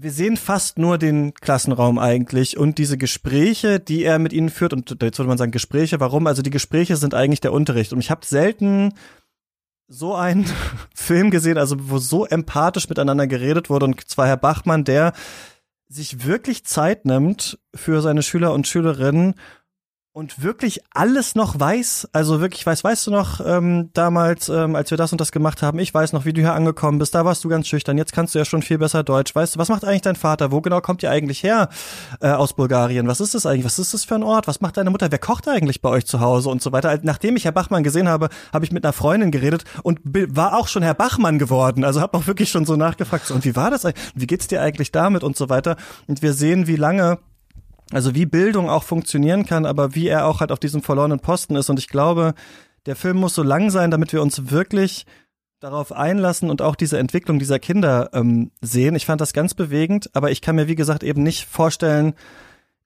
wir sehen fast nur den Klassenraum eigentlich und diese Gespräche, die er mit ihnen führt, und jetzt würde man sagen Gespräche, warum? Also die Gespräche sind eigentlich der Unterricht. Und ich habe selten so einen <laughs> Film gesehen, also wo so empathisch miteinander geredet wurde und zwar Herr Bachmann, der sich wirklich Zeit nimmt für seine Schüler und Schülerinnen und wirklich alles noch weiß, also wirklich weiß, weißt du noch, ähm, damals, ähm, als wir das und das gemacht haben, ich weiß noch, wie du hier angekommen bist, da warst du ganz schüchtern, jetzt kannst du ja schon viel besser Deutsch, weißt du, was macht eigentlich dein Vater, wo genau kommt ihr eigentlich her äh, aus Bulgarien, was ist das eigentlich, was ist das für ein Ort, was macht deine Mutter, wer kocht eigentlich bei euch zu Hause und so weiter. Nachdem ich Herr Bachmann gesehen habe, habe ich mit einer Freundin geredet und war auch schon Herr Bachmann geworden, also habe auch wirklich schon so nachgefragt, so, und wie war das eigentlich, wie geht's dir eigentlich damit und so weiter? Und wir sehen, wie lange also wie Bildung auch funktionieren kann, aber wie er auch halt auf diesem verlorenen Posten ist. Und ich glaube, der Film muss so lang sein, damit wir uns wirklich darauf einlassen und auch diese Entwicklung dieser Kinder ähm, sehen. Ich fand das ganz bewegend, aber ich kann mir, wie gesagt, eben nicht vorstellen,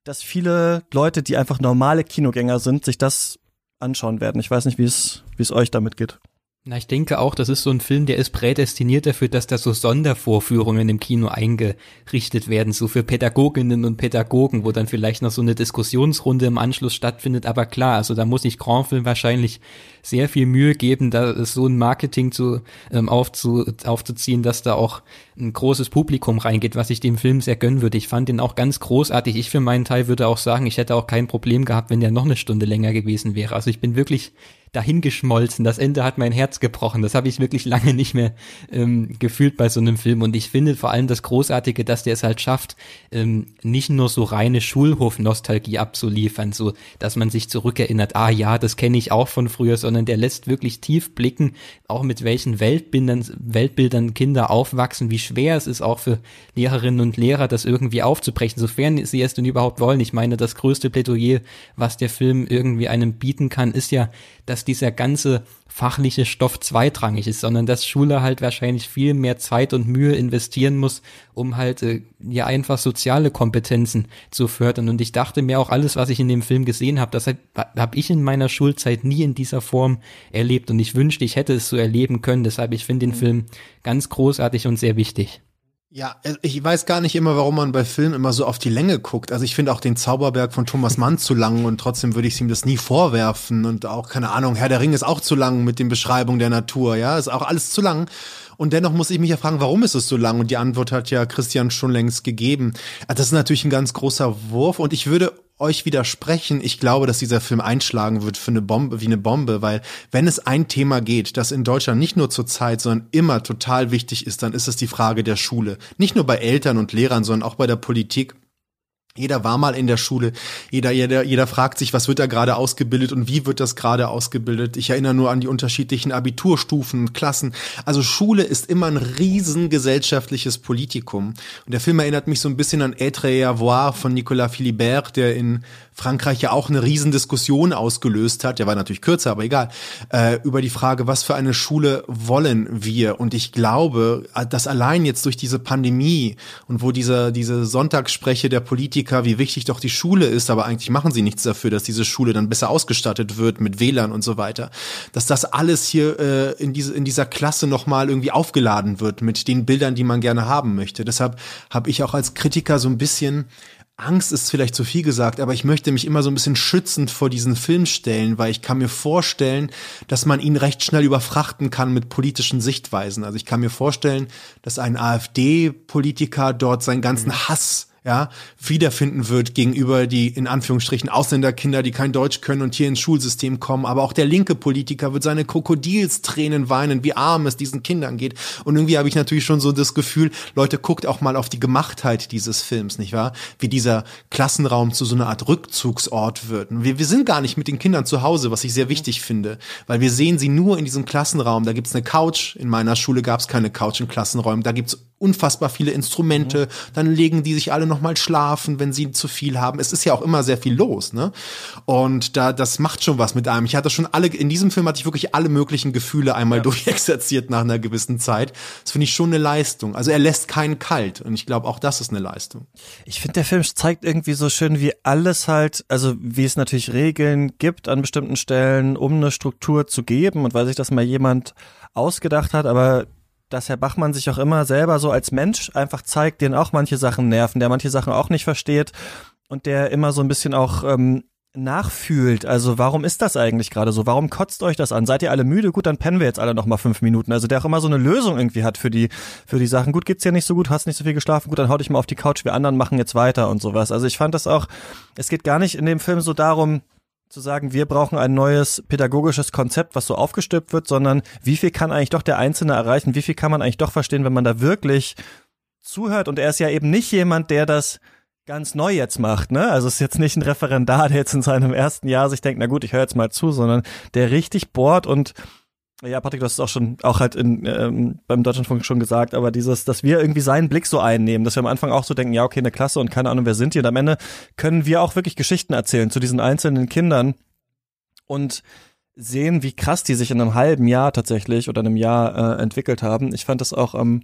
dass viele Leute, die einfach normale Kinogänger sind, sich das anschauen werden. Ich weiß nicht, wie es, wie es euch damit geht. Na, ich denke auch, das ist so ein Film, der ist prädestiniert dafür, dass da so Sondervorführungen im Kino eingerichtet werden, so für Pädagoginnen und Pädagogen, wo dann vielleicht noch so eine Diskussionsrunde im Anschluss stattfindet. Aber klar, also da muss ich Grandfilm wahrscheinlich sehr viel Mühe geben, da so ein Marketing zu ähm, aufzu, aufzuziehen, dass da auch ein großes Publikum reingeht, was ich dem Film sehr gönnen würde. Ich fand den auch ganz großartig. Ich für meinen Teil würde auch sagen, ich hätte auch kein Problem gehabt, wenn der noch eine Stunde länger gewesen wäre. Also ich bin wirklich dahingeschmolzen. Das Ende hat mein Herz gebrochen. Das habe ich wirklich lange nicht mehr ähm, gefühlt bei so einem Film. Und ich finde vor allem das Großartige, dass der es halt schafft, ähm, nicht nur so reine Schulhof-Nostalgie abzuliefern, so dass man sich zurückerinnert, ah ja, das kenne ich auch von früher, sondern der lässt wirklich tief blicken, auch mit welchen Weltbildern, Weltbildern Kinder aufwachsen, wie schwer es ist auch für Lehrerinnen und Lehrer, das irgendwie aufzubrechen, sofern sie es denn überhaupt wollen. Ich meine, das größte Plädoyer, was der Film irgendwie einem bieten kann, ist ja, dass dieser ganze fachliche Stoff zweitrangig ist, sondern dass Schule halt wahrscheinlich viel mehr Zeit und Mühe investieren muss, um halt äh, ja einfach soziale Kompetenzen zu fördern. Und ich dachte mir auch alles, was ich in dem Film gesehen habe, das habe hab ich in meiner Schulzeit nie in dieser Form erlebt. Und ich wünschte, ich hätte es so erleben können. Deshalb, ich finde den mhm. Film ganz großartig und sehr wichtig. Ja, äh, ich weiß gar nicht immer, warum man bei Filmen immer so auf die Länge guckt. Also ich finde auch den Zauberberg von Thomas Mann zu lang und trotzdem würde ich ihm das nie vorwerfen und auch keine Ahnung, Herr der Ring ist auch zu lang mit den Beschreibungen der Natur, ja, ist auch alles zu lang. Und dennoch muss ich mich ja fragen, warum ist es so lang? Und die Antwort hat ja Christian schon längst gegeben. Also das ist natürlich ein ganz großer Wurf und ich würde euch widersprechen. Ich glaube, dass dieser Film einschlagen wird für eine Bombe, wie eine Bombe, weil wenn es ein Thema geht, das in Deutschland nicht nur zur Zeit, sondern immer total wichtig ist, dann ist es die Frage der Schule. Nicht nur bei Eltern und Lehrern, sondern auch bei der Politik. Jeder war mal in der Schule. Jeder, jeder, jeder fragt sich, was wird da gerade ausgebildet und wie wird das gerade ausgebildet. Ich erinnere nur an die unterschiedlichen Abiturstufen und Klassen. Also Schule ist immer ein riesen gesellschaftliches Politikum. Und der Film erinnert mich so ein bisschen an Être et avoir von Nicolas Philibert, der in Frankreich ja auch eine Riesendiskussion ausgelöst hat, der war natürlich kürzer, aber egal, äh, über die Frage, was für eine Schule wollen wir? Und ich glaube, dass allein jetzt durch diese Pandemie und wo diese, diese Sonntagsspreche der Politiker, wie wichtig doch die Schule ist, aber eigentlich machen sie nichts dafür, dass diese Schule dann besser ausgestattet wird mit WLAN und so weiter, dass das alles hier äh, in, diese, in dieser Klasse nochmal irgendwie aufgeladen wird mit den Bildern, die man gerne haben möchte. Deshalb habe ich auch als Kritiker so ein bisschen Angst ist vielleicht zu viel gesagt, aber ich möchte mich immer so ein bisschen schützend vor diesen Film stellen, weil ich kann mir vorstellen, dass man ihn recht schnell überfrachten kann mit politischen Sichtweisen. Also ich kann mir vorstellen, dass ein AfD-Politiker dort seinen ganzen mhm. Hass ja, wiederfinden wird gegenüber die in Anführungsstrichen Ausländerkinder, die kein Deutsch können und hier ins Schulsystem kommen. Aber auch der linke Politiker wird seine Krokodilstränen weinen, wie arm es diesen Kindern geht. Und irgendwie habe ich natürlich schon so das Gefühl, Leute, guckt auch mal auf die Gemachtheit dieses Films, nicht wahr? Wie dieser Klassenraum zu so einer Art Rückzugsort wird. Wir, wir sind gar nicht mit den Kindern zu Hause, was ich sehr wichtig finde, weil wir sehen sie nur in diesem Klassenraum. Da gibt's eine Couch. In meiner Schule gab's keine Couch in Klassenräumen. Da gibt's unfassbar viele Instrumente. Dann legen die sich alle nochmal schlafen, wenn sie zu viel haben. Es ist ja auch immer sehr viel los, ne? Und da, das macht schon was mit einem. Ich hatte schon alle, in diesem Film hatte ich wirklich alle möglichen Gefühle einmal ja. durchexerziert nach einer gewissen Zeit. Das finde ich schon eine Leistung. Also er lässt keinen kalt. Und ich glaube, auch das ist eine Leistung. Ich finde, der Film zeigt irgendwie so schön, wie alles halt, also wie es natürlich Regeln gibt an bestimmten Stellen, um eine Struktur zu geben und weil sich das mal jemand ausgedacht hat, aber dass Herr Bachmann sich auch immer selber so als Mensch einfach zeigt, den auch manche Sachen nerven, der manche Sachen auch nicht versteht und der immer so ein bisschen auch ähm, nachfühlt. Also warum ist das eigentlich gerade so? Warum kotzt euch das an? Seid ihr alle müde? Gut, dann pennen wir jetzt alle noch mal fünf Minuten. Also der auch immer so eine Lösung irgendwie hat für die für die Sachen. Gut, geht's dir nicht so gut, hast nicht so viel geschlafen. Gut, dann hau dich mal auf die Couch. Wir anderen machen jetzt weiter und sowas. Also ich fand das auch. Es geht gar nicht in dem Film so darum, zu sagen, wir brauchen ein neues pädagogisches Konzept, was so aufgestülpt wird, sondern wie viel kann eigentlich doch der Einzelne erreichen, wie viel kann man eigentlich doch verstehen, wenn man da wirklich zuhört. Und er ist ja eben nicht jemand, der das ganz neu jetzt macht, ne? Also ist jetzt nicht ein Referendar, der jetzt in seinem ersten Jahr sich denkt, na gut, ich höre jetzt mal zu, sondern der richtig bohrt und ja, Patrick, du hast es auch schon, auch halt in, ähm, beim Deutschlandfunk schon gesagt, aber dieses, dass wir irgendwie seinen Blick so einnehmen, dass wir am Anfang auch so denken, ja, okay, eine Klasse und keine Ahnung, wer sind die? Und am Ende können wir auch wirklich Geschichten erzählen zu diesen einzelnen Kindern und sehen, wie krass die sich in einem halben Jahr tatsächlich oder einem Jahr äh, entwickelt haben. Ich fand das auch am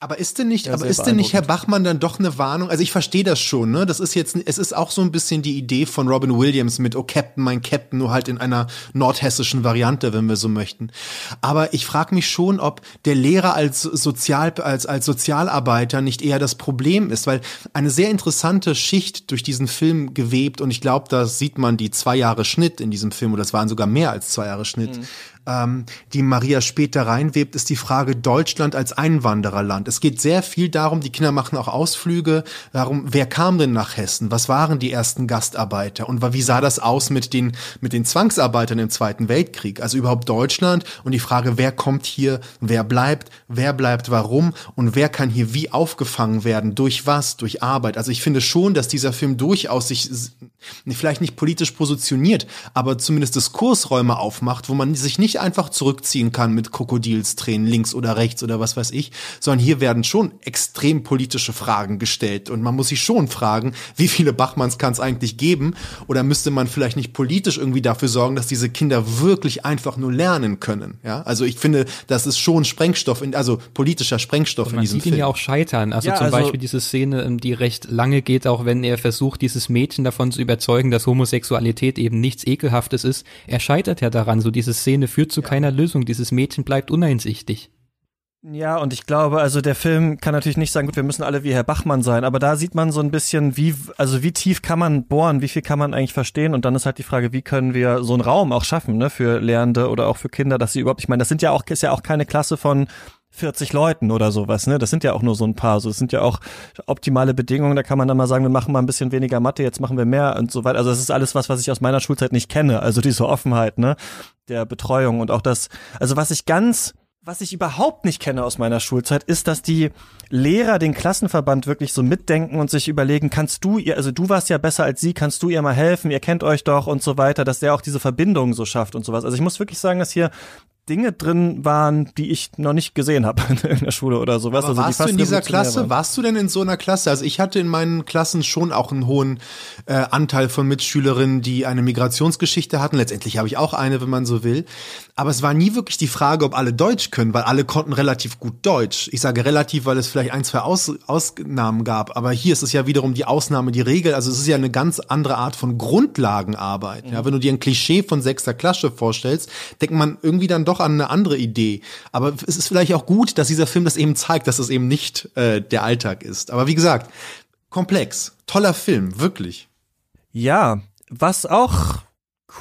Aber ist denn nicht, ja, aber ist denn nicht Herr Bachmann dann doch eine Warnung? Also ich verstehe das schon, ne? Das ist jetzt, es ist auch so ein bisschen die Idee von Robin Williams mit Oh Captain, mein Captain, nur halt in einer nordhessischen Variante, wenn wir so möchten. Aber ich frage mich schon, ob der Lehrer als Sozial, als, als Sozialarbeiter nicht eher das Problem ist, weil eine sehr interessante Schicht durch diesen Film gewebt und ich glaube, da sieht man die zwei Jahre Schnitt in diesem Film, oder das waren sogar mehr als zwei Jahre Schnitt. Mhm ähm, die Maria später reinwebt, ist die Frage Deutschland als Einwandererland. Es geht sehr viel darum, die Kinder machen auch Ausflüge, darum, wer kam denn nach Hessen? Was waren die ersten Gastarbeiter? Und wie sah das aus mit den, mit den Zwangsarbeitern im Zweiten Weltkrieg? Also überhaupt Deutschland und die Frage, wer kommt hier, wer bleibt, wer bleibt warum und wer kann hier wie aufgefangen werden, durch was, durch Arbeit. Also ich finde schon, dass dieser Film durchaus sich vielleicht nicht politisch positioniert, aber zumindest Diskursräume aufmacht, wo man sich nicht nicht einfach zurückziehen kann mit Krokodilstränen links oder rechts oder was weiß ich, sondern hier werden schon extrem politische Fragen gestellt und man muss sich schon fragen, wie viele Bachmanns kann es eigentlich geben oder müsste man vielleicht nicht politisch irgendwie dafür sorgen, dass diese Kinder wirklich einfach nur lernen können, ja? Also ich finde, das ist schon Sprengstoff, in, also politischer Sprengstoff in diesem Film. Man sieht ihn ja auch scheitern, also ja, zum also Beispiel diese Szene, ähm, die recht lange geht, auch wenn er versucht, dieses Mädchen davon zu überzeugen, dass Homosexualität eben nichts Ekelhaftes ist. Er scheitert ja daran, so diese Szene führt zu ja. keiner Lösung. Dieses Mädchen bleibt uneinsichtig. Ja, und ich glaube, also der Film kann natürlich nicht sagen, gut, wir müssen alle wie Herr Bachmann sein, aber da sieht man so ein bisschen, wie, also wie tief kann man bohren, wie viel kann man eigentlich verstehen und dann ist halt die Frage, wie können wir so einen Raum auch schaffen, ne, für Lehrende oder auch für Kinder, dass sie überhaupt, ich meine, das sind ja auch, ist ja auch keine Klasse von 40 Leuten oder sowas, ne? Das sind ja auch nur so ein paar. So, das sind ja auch optimale Bedingungen. Da kann man dann mal sagen, wir machen mal ein bisschen weniger Mathe, jetzt machen wir mehr und so weiter. Also das ist alles was, was ich aus meiner Schulzeit nicht kenne. Also diese Offenheit, ne? Der Betreuung und auch das, also was ich ganz, was ich überhaupt nicht kenne aus meiner Schulzeit, ist, dass die Lehrer den Klassenverband wirklich so mitdenken und sich überlegen, kannst du ihr, also du warst ja besser als sie, kannst du ihr mal helfen, ihr kennt euch doch und so weiter, dass der auch diese Verbindung so schafft und sowas. Also ich muss wirklich sagen, dass hier Dinge drin waren, die ich noch nicht gesehen habe <laughs> in der Schule oder sowas. Aber also warst du in dieser Klasse? Waren. Warst du denn in so einer Klasse? Also ich hatte in meinen Klassen schon auch einen hohen äh, Anteil von Mitschülerinnen, die eine Migrationsgeschichte hatten. Letztendlich habe ich auch eine, wenn man so will. Aber es war nie wirklich die Frage, ob alle Deutsch können, weil alle konnten relativ gut Deutsch. Ich sage relativ, weil es vielleicht ein, zwei Aus Ausnahmen gab. Aber hier ist es ja wiederum die Ausnahme, die Regel. Also es ist ja eine ganz andere Art von Grundlagenarbeit. Mhm. Ja, wenn du dir ein Klischee von sechster Klasse vorstellst, denkt man irgendwie dann doch doch an eine andere Idee. Aber es ist vielleicht auch gut, dass dieser Film das eben zeigt, dass es eben nicht äh, der Alltag ist. Aber wie gesagt, komplex, toller Film, wirklich. Ja, was auch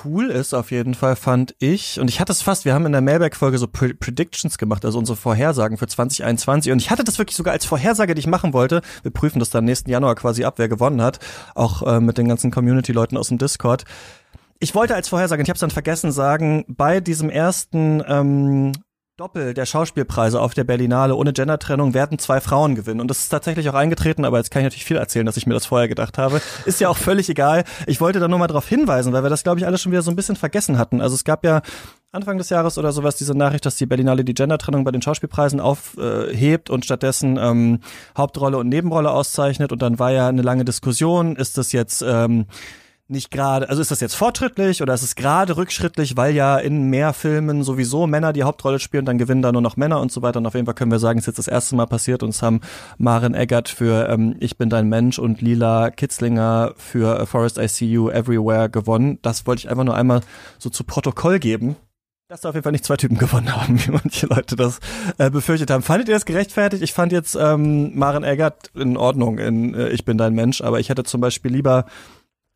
cool ist auf jeden Fall, fand ich. Und ich hatte es fast, wir haben in der Mailback-Folge so Pre Predictions gemacht, also unsere Vorhersagen für 2021. Und ich hatte das wirklich sogar als Vorhersage, die ich machen wollte. Wir prüfen das dann nächsten Januar quasi ab, wer gewonnen hat. Auch äh, mit den ganzen Community-Leuten aus dem Discord ich wollte als Vorhersage, ich habe es dann vergessen sagen, bei diesem ersten ähm, Doppel der Schauspielpreise auf der Berlinale ohne Gendertrennung werden zwei Frauen gewinnen. Und das ist tatsächlich auch eingetreten, aber jetzt kann ich natürlich viel erzählen, dass ich mir das vorher gedacht habe. Ist ja auch völlig egal. Ich wollte da nur mal darauf hinweisen, weil wir das, glaube ich, alle schon wieder so ein bisschen vergessen hatten. Also es gab ja Anfang des Jahres oder sowas diese Nachricht, dass die Berlinale die Gendertrennung bei den Schauspielpreisen aufhebt und stattdessen ähm, Hauptrolle und Nebenrolle auszeichnet. Und dann war ja eine lange Diskussion, ist das jetzt ähm, nicht gerade, also ist das jetzt fortschrittlich oder ist es gerade rückschrittlich, weil ja in mehr Filmen sowieso Männer die Hauptrolle spielen, dann gewinnen da nur noch Männer und so weiter. Und auf jeden Fall können wir sagen, es ist jetzt das erste Mal passiert und es haben Maren Eggert für ähm, Ich bin dein Mensch und Lila Kitzlinger für Forest I See You Everywhere gewonnen. Das wollte ich einfach nur einmal so zu Protokoll geben. Dass da auf jeden Fall nicht zwei Typen <laughs> gewonnen haben, wie manche Leute das äh, befürchtet haben. Fandet ihr das gerechtfertigt? Ich fand jetzt ähm, Maren Eggert in Ordnung in äh, Ich bin dein Mensch, aber ich hätte zum Beispiel lieber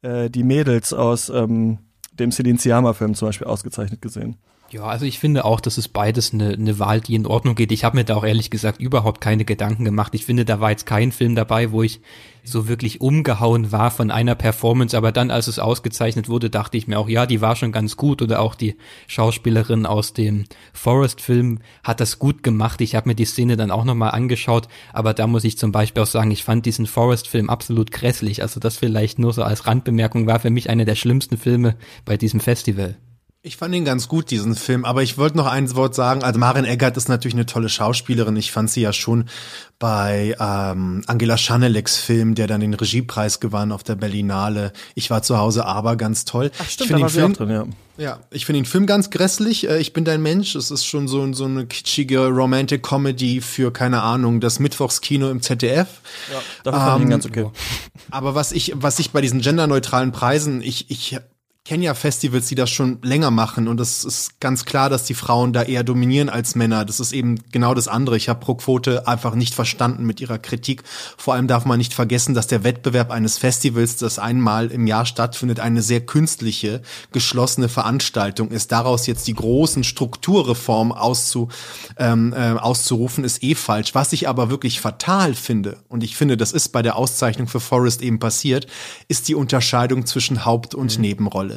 äh, die Mädels aus ähm, dem Celine Sciamma-Film zum Beispiel ausgezeichnet gesehen. Ja, also ich finde auch, dass es beides eine, eine Wahl, die in Ordnung geht. Ich habe mir da auch ehrlich gesagt überhaupt keine Gedanken gemacht. Ich finde, da war jetzt kein Film dabei, wo ich so wirklich umgehauen war von einer Performance, aber dann, als es ausgezeichnet wurde, dachte ich mir auch, ja, die war schon ganz gut oder auch die Schauspielerin aus dem Forest-Film hat das gut gemacht. Ich habe mir die Szene dann auch nochmal angeschaut, aber da muss ich zum Beispiel auch sagen, ich fand diesen Forest-Film absolut grässlich. Also das vielleicht nur so als Randbemerkung war für mich einer der schlimmsten Filme bei diesem Festival. Ich fand ihn ganz gut, diesen Film, aber ich wollte noch ein Wort sagen. Also Maren Eggert ist natürlich eine tolle Schauspielerin. Ich fand sie ja schon bei ähm, Angela Schaneleks Film, der dann den Regiepreis gewann auf der Berlinale. Ich war zu Hause aber ganz toll. Ach stimmt, ich da war Film, drin, ja. Ja, ich finde den Film ganz grässlich. Äh, Ich bin dein Mensch. Es ist schon so, so eine kitschige Romantic Comedy für, keine Ahnung, das Mittwochskino im ZDF. Ja, dafür fand ich ihn Ähm, ganz okay. Aber was ich, was ich bei diesen genderneutralen Preisen, ich, ich kenne ja Festivals, die das schon länger machen und es ist ganz klar, dass die Frauen da eher dominieren als Männer. Das ist eben genau das andere. Ich habe Pro Quote einfach nicht verstanden mit ihrer Kritik. Vor allem darf man nicht vergessen, dass der Wettbewerb eines Festivals, das einmal im Jahr stattfindet, eine sehr künstliche, geschlossene Veranstaltung ist. Daraus jetzt die großen Strukturreformen auszu, ähm, äh, auszurufen, ist eh falsch. Was ich aber wirklich fatal finde, und ich finde, das ist bei der Auszeichnung für Forrest eben passiert, ist die Unterscheidung zwischen Haupt- und Nebenrolle.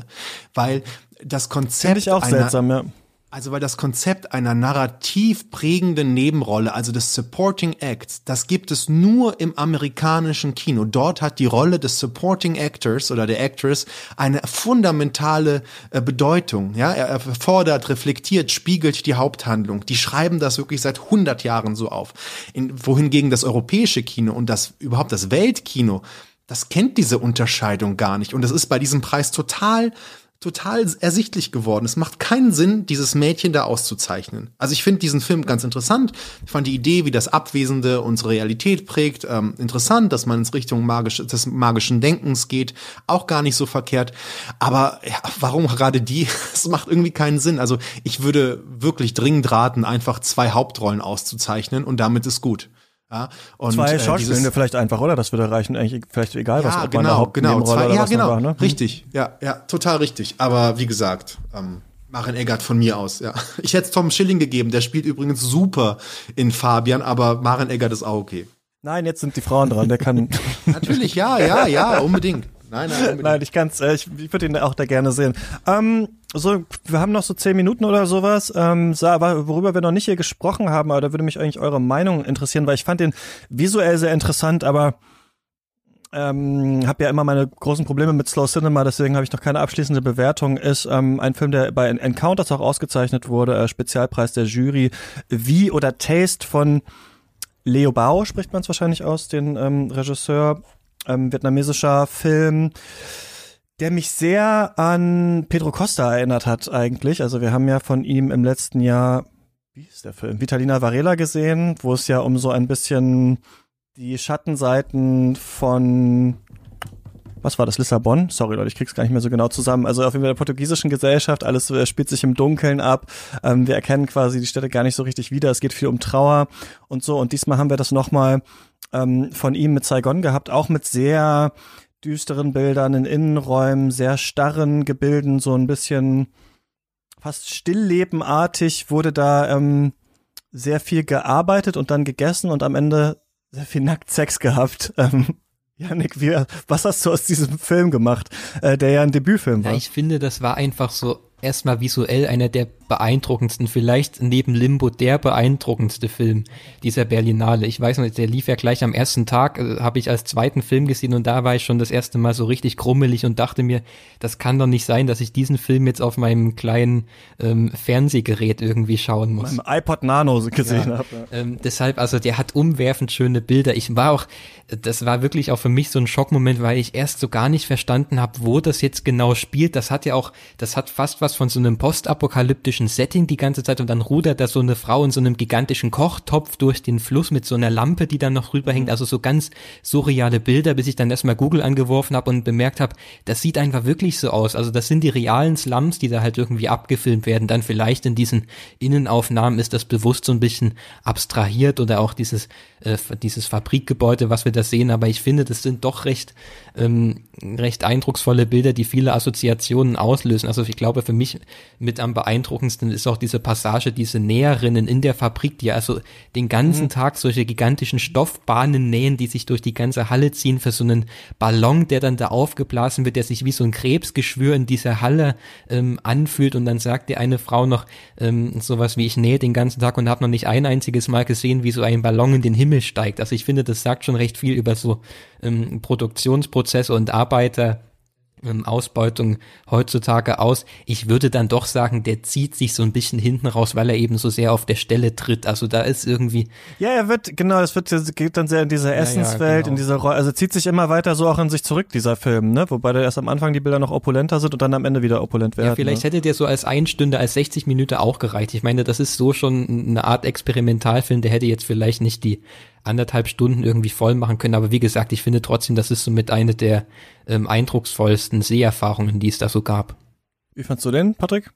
Weil das Konzept Finde ich auch einer, seltsam, ja. also weil das Konzept einer narrativ prägenden Nebenrolle, also des Supporting Acts, das gibt es nur im amerikanischen Kino. Dort hat die Rolle des Supporting Actors oder der Actress eine fundamentale äh, Bedeutung. Ja, er er fordert, reflektiert, spiegelt die Haupthandlung. Die schreiben das wirklich seit 100 Jahren so auf. In, wohingegen das europäische Kino und das überhaupt das Weltkino das kennt diese Unterscheidung gar nicht. Und es ist bei diesem Preis total, total ersichtlich geworden. Es macht keinen Sinn, dieses Mädchen da auszuzeichnen. Also ich finde diesen Film ganz interessant. Ich fand die Idee, wie das Abwesende unsere Realität prägt, ähm, interessant, dass man ins Richtung magisch, des magischen Denkens geht, auch gar nicht so verkehrt. Aber ja, warum gerade die? <laughs> Es macht irgendwie keinen Sinn. Also ich würde wirklich dringend raten, einfach zwei Hauptrollen auszuzeichnen und damit ist gut. Ja, und, Zwei äh, Schauspielende dieses- vielleicht einfach, oder? Das würde reichen, eigentlich vielleicht egal, was ja, ob man genau, Haupt- genau. Nebenrolle Zwei, oder ja, was man genau. war, ne? Richtig. Ja, ja, total richtig. Aber wie gesagt, ähm, Maren Eggert von mir aus, ja. <laughs> Ich hätte es Tom Schilling gegeben, der spielt übrigens super in Fabian, aber Maren Eggert ist auch okay. Nein, jetzt sind die Frauen dran, der kann. <laughs> Natürlich, ja, ja, ja, unbedingt. Nein, nein, <laughs> unbedingt. Nein, ich kann's, äh, ich, ich würde ihn auch da gerne sehen. Ähm, so, wir haben noch so zehn Minuten oder sowas. Ähm, so, aber worüber wir noch nicht hier gesprochen haben, aber da würde mich eigentlich eure Meinung interessieren, weil ich fand den visuell sehr interessant, aber ähm, habe ja immer meine großen Probleme mit Slow Cinema, deswegen habe ich noch keine abschließende Bewertung. Ist ähm, ein Film, der bei Encounters auch ausgezeichnet wurde, äh, Spezialpreis der Jury, Wie oder Taste von Leo Bao spricht man es wahrscheinlich aus, den ähm, Regisseur, ähm, vietnamesischer Film, der mich sehr an Pedro Costa erinnert hat eigentlich. Also wir haben ja von ihm im letzten Jahr, wie ist der Film, Vitalina Varela gesehen, wo es ja um so ein bisschen die Schattenseiten von was war das, Lissabon? Sorry Leute, ich krieg's gar nicht mehr so genau zusammen. Also auf jeden Fall der portugiesischen Gesellschaft, alles äh, spielt sich im Dunkeln ab. Ähm, wir erkennen quasi die Städte gar nicht so richtig wieder. Es geht viel um Trauer und so. Und diesmal haben wir das nochmal ähm, von ihm mit Saigon gehabt, auch mit sehr düsteren Bildern in Innenräumen, sehr starren Gebilden, so ein bisschen fast stilllebenartig wurde da ähm, sehr viel gearbeitet und dann gegessen und am Ende sehr viel Nacktsex gehabt. <laughs> Ähm, Janik, wie, was hast du aus diesem Film gemacht, äh, der ja ein Debütfilm war? Ja, ich finde, das war einfach so erstmal visuell einer der beeindruckendsten, vielleicht neben Limbo der beeindruckendste Film dieser Berlinale. Ich weiß noch, der lief ja gleich am ersten Tag, äh, habe ich als zweiten Film gesehen und da war ich schon das erste Mal so richtig krummelig und dachte mir, das kann doch nicht sein, dass ich diesen Film jetzt auf meinem kleinen ähm, Fernsehgerät irgendwie schauen muss. Beim iPod Nano gesehen Ja. habe. Ja. Ähm, deshalb, also der hat umwerfend schöne Bilder. Ich war auch, das war wirklich auch für mich so ein Schockmoment, weil ich erst so gar nicht verstanden habe, wo das jetzt genau spielt. Das hat ja auch, das hat fast was von so einem postapokalyptischen Setting die ganze Zeit und dann rudert da so eine Frau in so einem gigantischen Kochtopf durch den Fluss mit so einer Lampe, die dann noch rüberhängt. Also so ganz surreale Bilder, bis ich dann erstmal Google angeworfen habe und bemerkt habe, das sieht einfach wirklich so aus. Also das sind die realen Slums, die da halt irgendwie abgefilmt werden. Dann vielleicht in diesen Innenaufnahmen ist das bewusst so ein bisschen abstrahiert oder auch dieses, äh, dieses Fabrikgebäude, was wir da sehen. Aber ich finde, das sind doch recht, ähm, recht eindrucksvolle Bilder, die viele Assoziationen auslösen. Also ich glaube, für mich mit am beeindruckendsten ist auch diese Passage, diese Näherinnen in der Fabrik, die also den ganzen Tag solche gigantischen Stoffbahnen nähen, die sich durch die ganze Halle ziehen für so einen Ballon, der dann da aufgeblasen wird, der sich wie so ein Krebsgeschwür in dieser Halle ähm, anfühlt und dann sagt die eine Frau noch ähm, sowas wie ich nähe den ganzen Tag und habe noch nicht ein einziges Mal gesehen, wie so ein Ballon in den Himmel steigt. Also ich finde, das sagt schon recht viel über so ähm, Produktionsprozesse und Arbeiter Ausbeutung heutzutage aus. Ich würde dann doch sagen, der zieht sich so ein bisschen hinten raus, weil er eben so sehr auf der Stelle tritt. Also da ist irgendwie. Ja, er wird, genau, das wird, geht dann sehr in dieser Essenswelt, ja, genau. in dieser Rolle, also zieht sich immer weiter so auch in sich zurück, dieser Film, ne? Wobei der erst am Anfang die Bilder noch opulenter sind und dann am Ende wieder opulent werden. Ja, vielleicht ne? hätte der so als Einstunde, als 60 Minuten auch gereicht. Ich meine, das ist so schon eine Art Experimentalfilm, der hätte jetzt vielleicht nicht die anderthalb Stunden irgendwie voll machen können. Aber wie gesagt, ich finde trotzdem, das ist so mit eine der ähm, eindrucksvollsten Seherfahrungen, die es da so gab. Wie fandst du den, Patrick?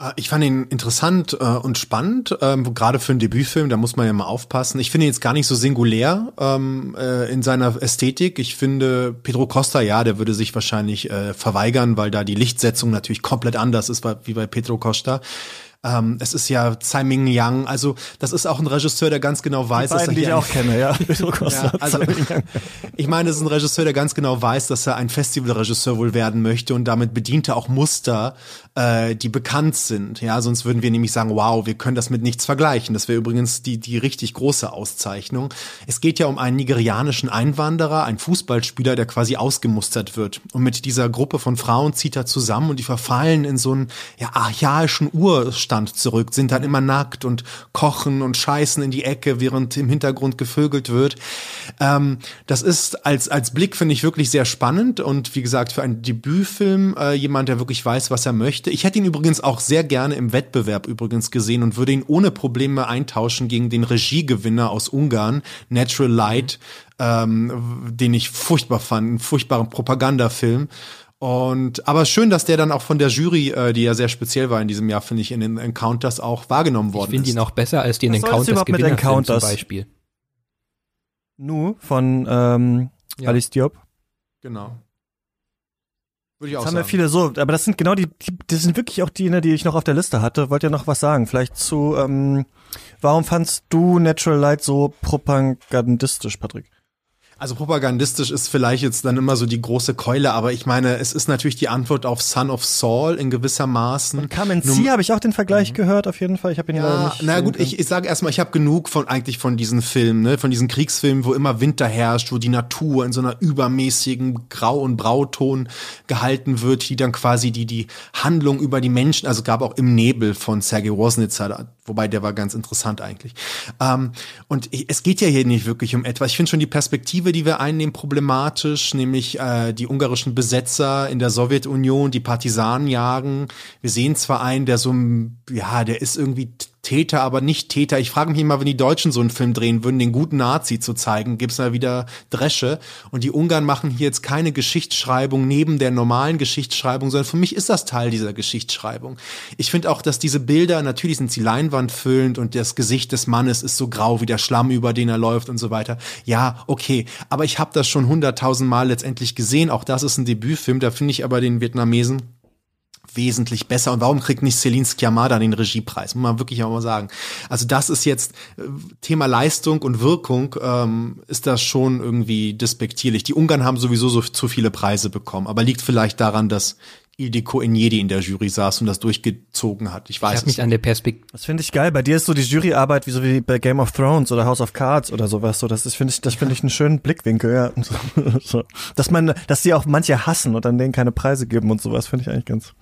Äh, ich fand ihn interessant äh, und spannend, ähm, gerade für einen Debütfilm, da muss man ja mal aufpassen. Ich finde ihn jetzt gar nicht so singulär ähm, äh, in seiner Ästhetik. Ich finde, Pedro Costa, ja, der würde sich wahrscheinlich äh, verweigern, weil da die Lichtsetzung natürlich komplett anders ist wie bei Pedro Costa. Ähm, es ist ja Tsai Ming Yang, also das ist auch ein Regisseur, der ganz genau weiß, beiden, dass er hier die ich auch kenne, ja. <laughs> ja also, <laughs> ich meine, es ist ein Regisseur, der ganz genau weiß, dass er ein Festivalregisseur wohl werden möchte und damit bedient er auch Muster, äh, die bekannt sind. Ja, sonst würden wir nämlich sagen, wow, wir können das mit nichts vergleichen. Das wäre übrigens die die richtig große Auszeichnung. Es geht ja um einen nigerianischen Einwanderer, einen Fußballspieler, der quasi ausgemustert wird. Und mit dieser Gruppe von Frauen zieht er zusammen und die verfallen in so einen ja, archaischen Urstand Zustand zurück, sind dann immer nackt und kochen und scheißen in die Ecke, während im Hintergrund gevögelt wird. Ähm, das ist als, als Blick, finde ich, wirklich sehr spannend und wie gesagt, für einen Debütfilm äh, jemand, der wirklich weiß, was er möchte. Ich hätte ihn übrigens auch sehr gerne im Wettbewerb übrigens gesehen und würde ihn ohne Probleme eintauschen gegen den Regiegewinner aus Ungarn, Natural Light, ähm, den ich furchtbar fand, einen furchtbaren Propagandafilm. Und aber schön, dass der dann auch von der Jury, äh, die ja sehr speziell war in diesem Jahr, finde ich, in den Encounters auch wahrgenommen worden ich ist. Ich finde ihn auch besser als den Encounters Gewinner Encounters? zum Beispiel. Nu von ähm, ja. Alice Diop. Genau. Würde ich auch das sagen. haben wir viele so, aber das sind genau die, die, das sind wirklich auch die, ne, die ich noch auf der Liste hatte. Wollt ihr noch was sagen? Vielleicht zu, ähm, warum fandst du Natural Light so propagandistisch, Patrick? Also propagandistisch ist vielleicht jetzt dann immer so die große Keule, aber ich meine, es ist natürlich die Antwort auf Son of Saul in gewisser Maßen. Und Carmen C habe ich auch den Vergleich mhm. gehört, auf jeden Fall. Ich habe ihn ja, nicht. Na gut, ich, ich sage erstmal, ich habe genug von eigentlich von diesen Filmen, ne, von diesen Kriegsfilmen, wo immer Winter herrscht, wo die Natur in so einer übermäßigen Grau- und Brauton gehalten wird, die dann quasi die die Handlung über die Menschen, also gab auch im Nebel von Sergei Woznica, wobei der war ganz interessant eigentlich. Ähm, und es geht ja hier nicht wirklich um etwas. Ich finde schon die Perspektive die wir einnehmen, problematisch, nämlich äh, die ungarischen Besetzer in der Sowjetunion, die Partisanen jagen. Wir sehen zwar einen, der so, ja, der ist irgendwie Täter, aber nicht Täter. Ich frage mich immer, wenn die Deutschen so einen Film drehen würden, den guten Nazi zu zeigen, gibt's da wieder Dresche. Und die Ungarn machen hier jetzt keine Geschichtsschreibung neben der normalen Geschichtsschreibung, sondern für mich ist das Teil dieser Geschichtsschreibung. Ich finde auch, dass diese Bilder, natürlich sind sie leinwandfüllend und das Gesicht des Mannes ist so grau wie der Schlamm, über den er läuft und so weiter. Ja, okay. Aber ich habe das schon hunderttausend Mal letztendlich gesehen. Auch das ist ein Debütfilm. Da finde ich aber den Vietnamesen wesentlich besser. Und warum kriegt nicht Celine Sciamada den Regiepreis? Muss man wirklich auch mal sagen. Also das ist jetzt äh, Thema Leistung und Wirkung, ähm, ist das schon irgendwie despektierlich. Die Ungarn haben sowieso so zu viele Preise bekommen, aber liegt vielleicht daran, dass Ildiko Injedi in der Jury saß und das durchgezogen hat. Ich weiß ich es mich an der Perspektive. Das finde ich geil. Bei dir ist so die Juryarbeit wie so wie bei Game of Thrones oder House of Cards oder sowas. So, das ist finde ich, das finde ich einen schönen Blickwinkel. Ja. <laughs> So. Dass man, dass sie auch manche hassen und dann denen keine Preise geben und sowas finde ich eigentlich ganz.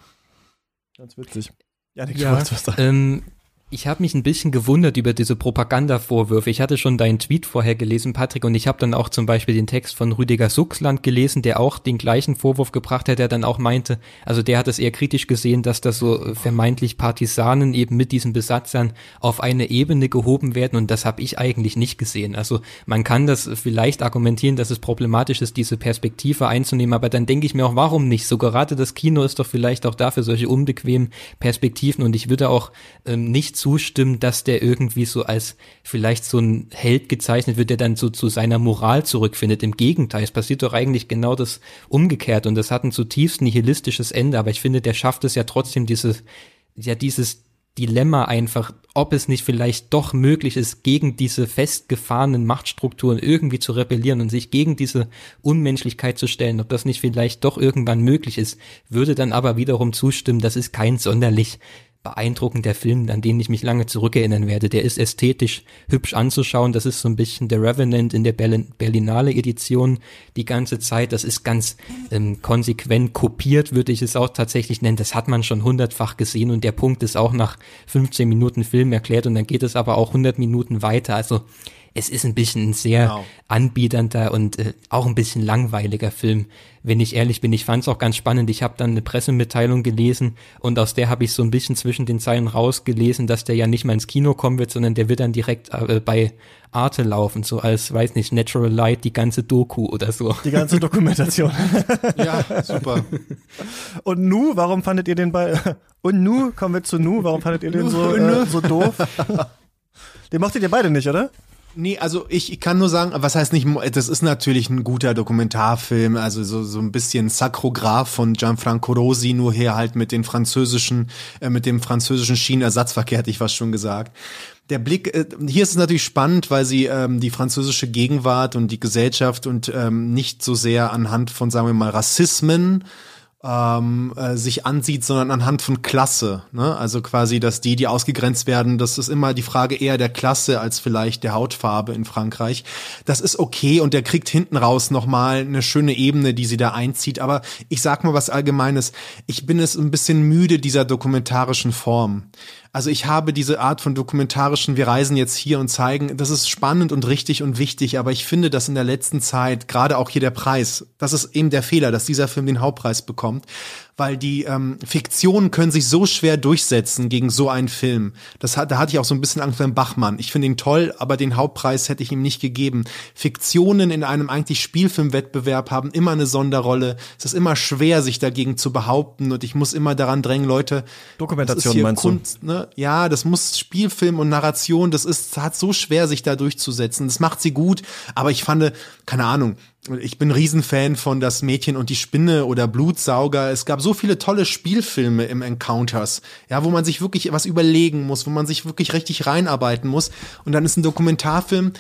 Ganz witzig. Janik, ja, was ähm, ich habe mich ein bisschen gewundert über diese Propagandavorwürfe. Ich hatte schon deinen Tweet vorher gelesen, Patrick, und ich habe dann auch zum Beispiel den Text von Rüdiger Suchsland gelesen, der auch den gleichen Vorwurf gebracht hat, der dann auch meinte, also der hat es eher kritisch gesehen, dass das so vermeintlich Partisanen eben mit diesen Besatzern auf eine Ebene gehoben werden und das habe ich eigentlich nicht gesehen. Also man kann das vielleicht argumentieren, dass es problematisch ist, diese Perspektive einzunehmen, aber dann denke ich mir auch, warum nicht? So gerade das Kino ist doch vielleicht auch dafür solche unbequemen Perspektiven und ich würde auch ähm, nicht zustimmen, dass der irgendwie so als vielleicht so ein Held gezeichnet wird, der dann so zu seiner Moral zurückfindet. Im Gegenteil, es passiert doch eigentlich genau das umgekehrt und das hat ein zutiefst nihilistisches Ende, aber ich finde, der schafft es ja trotzdem dieses, ja dieses Dilemma einfach, ob es nicht vielleicht doch möglich ist, gegen diese festgefahrenen Machtstrukturen irgendwie zu rebellieren und sich gegen diese Unmenschlichkeit zu stellen, ob das nicht vielleicht doch irgendwann möglich ist, würde dann aber wiederum zustimmen, das ist kein sonderlich beeindruckender Film, an den ich mich lange zurückerinnern werde. Der ist ästhetisch hübsch anzuschauen. Das ist so ein bisschen der Revenant in der Berlinale Edition die ganze Zeit. Das ist ganz ähm, konsequent kopiert, würde ich es auch tatsächlich nennen. Das hat man schon hundertfach gesehen und der Punkt ist auch nach 15 Minuten Film erklärt und dann geht es aber auch 100 Minuten weiter. Also es ist ein bisschen ein sehr genau. anbiedernder und äh, auch ein bisschen langweiliger Film, wenn ich ehrlich bin. Ich fand es auch ganz spannend. Ich habe dann eine Pressemitteilung gelesen und aus der habe ich so ein bisschen zwischen den Zeilen rausgelesen, dass der ja nicht mal ins Kino kommen wird, sondern der wird dann direkt äh, bei Arte laufen, so als, weiß nicht, Natural Light, die ganze Doku oder so. Die ganze Dokumentation. <laughs> ja, super. Und Nu, warum fandet ihr den bei, und Nu, kommen wir zu Nu, warum fandet ihr den so, äh, so doof? Den mochtet ihr beide nicht, oder? Nee, also ich, ich kann nur sagen, was heißt nicht, das ist natürlich ein guter Dokumentarfilm, also so, so ein bisschen Sakrograph von Gianfranco Rosi, nur hier halt mit den französischen, äh, mit dem französischen Schienenersatzverkehr, hätte ich fast schon gesagt. Der Blick, äh, hier ist es natürlich spannend, weil sie ähm, die französische Gegenwart und die Gesellschaft und ähm, nicht so sehr anhand von, sagen wir mal, Rassismen ähm, äh, sich ansieht, sondern anhand von Klasse. Ne? Also quasi, dass die, die ausgegrenzt werden, das ist immer die Frage eher der Klasse als vielleicht der Hautfarbe in Frankreich. Das ist okay und der kriegt hinten raus nochmal eine schöne Ebene, die sie da einzieht. Aber ich sag mal was Allgemeines. Ich bin es ein bisschen müde dieser dokumentarischen Form. Also ich habe diese Art von dokumentarischen, wir reisen jetzt hier und zeigen, das ist spannend und richtig und wichtig, aber ich finde, dass in der letzten Zeit, gerade auch hier der Preis, das ist eben der Fehler, dass dieser Film den Hauptpreis bekommt, weil die ähm, Fiktionen können sich so schwer durchsetzen gegen so einen Film. Das hat, da hatte ich auch so ein bisschen Angst vor dem Bachmann. Ich finde ihn toll, aber den Hauptpreis hätte ich ihm nicht gegeben. Fiktionen in einem eigentlich Spielfilmwettbewerb haben immer eine Sonderrolle. Es ist immer schwer, sich dagegen zu behaupten und ich muss immer daran drängen, Leute. Dokumentation meinst Kunst, du? Ne? Ja, das muss Spielfilm und Narration, das ist, hat so schwer, sich da durchzusetzen. Das macht sie gut, aber ich fand, keine Ahnung, ich bin Riesenfan von Das Mädchen und die Spinne oder Blutsauger. Es gab so viele tolle Spielfilme im Encounters, ja, wo man sich wirklich was überlegen muss, wo man sich wirklich richtig reinarbeiten muss. Und dann ist ein Dokumentarfilm,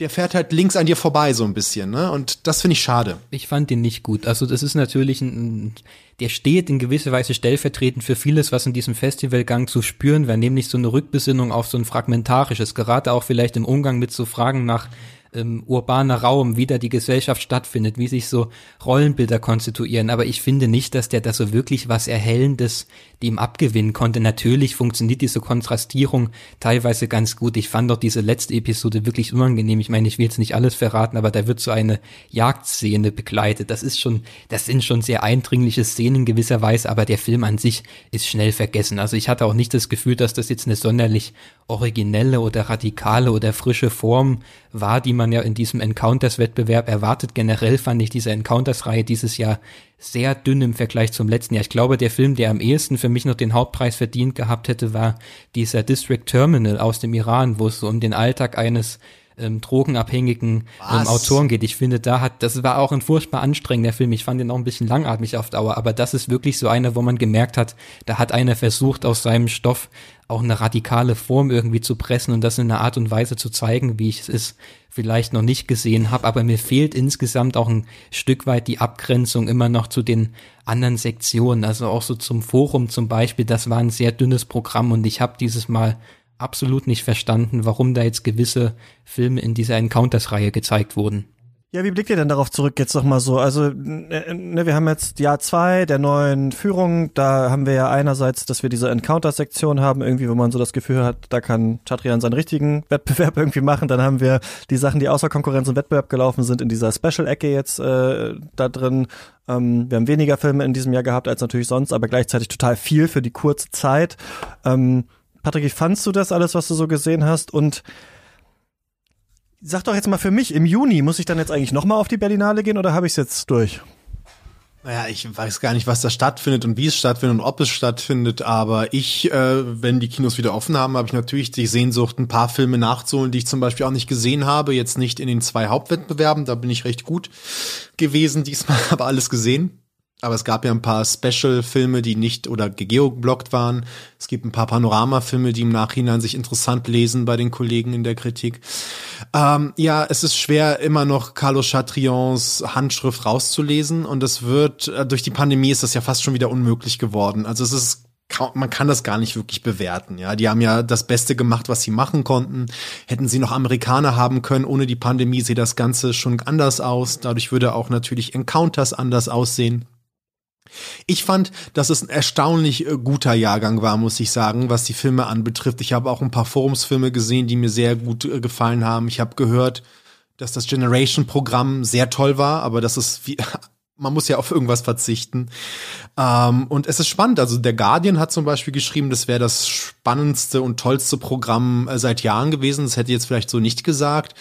der fährt halt links an dir vorbei so ein bisschen, ne? Und das finde ich schade. Ich fand den nicht gut. Also das ist natürlich ein, der steht in gewisser Weise stellvertretend für vieles, was in diesem Festivalgang zu spüren war, nämlich so eine Rückbesinnung auf so ein fragmentarisches, gerade auch vielleicht im Umgang mit so Fragen nach ähm, urbaner Raum, wie da die Gesellschaft stattfindet, wie sich so Rollenbilder konstituieren. Aber ich finde nicht, dass der da so wirklich was Erhellendes dem abgewinnen konnte. Natürlich funktioniert diese Kontrastierung teilweise ganz gut. Ich fand doch diese letzte Episode wirklich unangenehm. Ich meine, ich will jetzt nicht alles verraten, aber da wird so eine Jagdszene begleitet. Das ist schon, das sind schon sehr eindringliche Szenen in gewisser Weise, aber der Film an sich ist schnell vergessen. Also ich hatte auch nicht das Gefühl, dass das jetzt eine sonderlich originelle oder radikale oder frische Form war, die man ja in diesem Encounters-Wettbewerb erwartet. Generell fand ich diese Encounters-Reihe dieses Jahr sehr dünn im Vergleich zum letzten Jahr. Ich glaube, der Film, der am ehesten für mich noch den Hauptpreis verdient gehabt hätte, war dieser District Terminal aus dem Iran, wo es so um den Alltag eines ähm, drogenabhängigen ähm, Autoren geht. Ich finde, da hat, das war auch ein furchtbar anstrengender Film. Ich fand den auch ein bisschen langatmig auf Dauer, aber das ist wirklich so einer, wo man gemerkt hat, da hat einer versucht, aus seinem Stoff auch eine radikale Form irgendwie zu pressen und das in einer Art und Weise zu zeigen, wie ich es vielleicht noch nicht gesehen habe. Aber mir fehlt insgesamt auch ein Stück weit die Abgrenzung immer noch zu den anderen Sektionen. Also auch so zum Forum zum Beispiel, das war ein sehr dünnes Programm und ich habe dieses Mal absolut nicht verstanden, warum da jetzt gewisse Filme in dieser Encounters-Reihe gezeigt wurden. Ja, wie blickt ihr denn darauf zurück jetzt nochmal so? Also, ne, wir haben jetzt Jahr zwei der neuen Führung. Da haben wir ja einerseits, dass wir diese Encounter-Sektion haben, irgendwie, wo man so das Gefühl hat, da kann Chatrian seinen richtigen <laughs> Wettbewerb irgendwie machen. Dann haben wir die Sachen, die außer Konkurrenz und Wettbewerb gelaufen sind, in dieser Special-Ecke jetzt äh, da drin. Ähm, wir haben weniger Filme in diesem Jahr gehabt als natürlich sonst, aber gleichzeitig total viel für die kurze Zeit. Ähm, Patrick, wie fandst du das alles, was du so gesehen hast? Und sag doch jetzt mal für mich, im Juni muss ich dann jetzt eigentlich nochmal auf die Berlinale gehen oder habe ich es jetzt durch? Naja, ich weiß gar nicht, was da stattfindet und wie es stattfindet und ob es stattfindet, aber ich, äh, wenn die Kinos wieder offen haben, habe ich natürlich die Sehnsucht, ein paar Filme nachzuholen, die ich zum Beispiel auch nicht gesehen habe, jetzt nicht in den zwei Hauptwettbewerben, da bin ich recht gut gewesen, diesmal <laughs> aber alles gesehen. Aber es gab ja ein paar Special-Filme, die nicht oder geoblockt waren. Es gibt ein paar Panoramafilme, die im Nachhinein sich interessant lesen bei den Kollegen in der Kritik. Ähm, ja, es ist schwer, immer noch Carlos Chatrions Handschrift rauszulesen und es wird, äh, durch die Pandemie ist das ja fast schon wieder unmöglich geworden. Also es ist man kann das gar nicht wirklich bewerten. Ja, die haben ja das Beste gemacht, was sie machen konnten. Hätten sie noch Amerikaner haben können, ohne die Pandemie sieht das Ganze schon anders aus. Dadurch würde auch natürlich Encounters anders aussehen. Ich fand, dass es ein erstaunlich äh, guter Jahrgang war, muss ich sagen, was die Filme anbetrifft. Ich habe auch ein paar Forumsfilme gesehen, die mir sehr gut äh, gefallen haben. Ich habe gehört, dass das Generation-Programm sehr toll war, aber dass es wie <laughs> man muss ja auf irgendwas verzichten. Ähm, und es ist spannend. Also der Guardian hat zum Beispiel geschrieben, das wäre das spannendste und tollste Programm äh, seit Jahren gewesen. Das hätte jetzt vielleicht so nicht gesagt.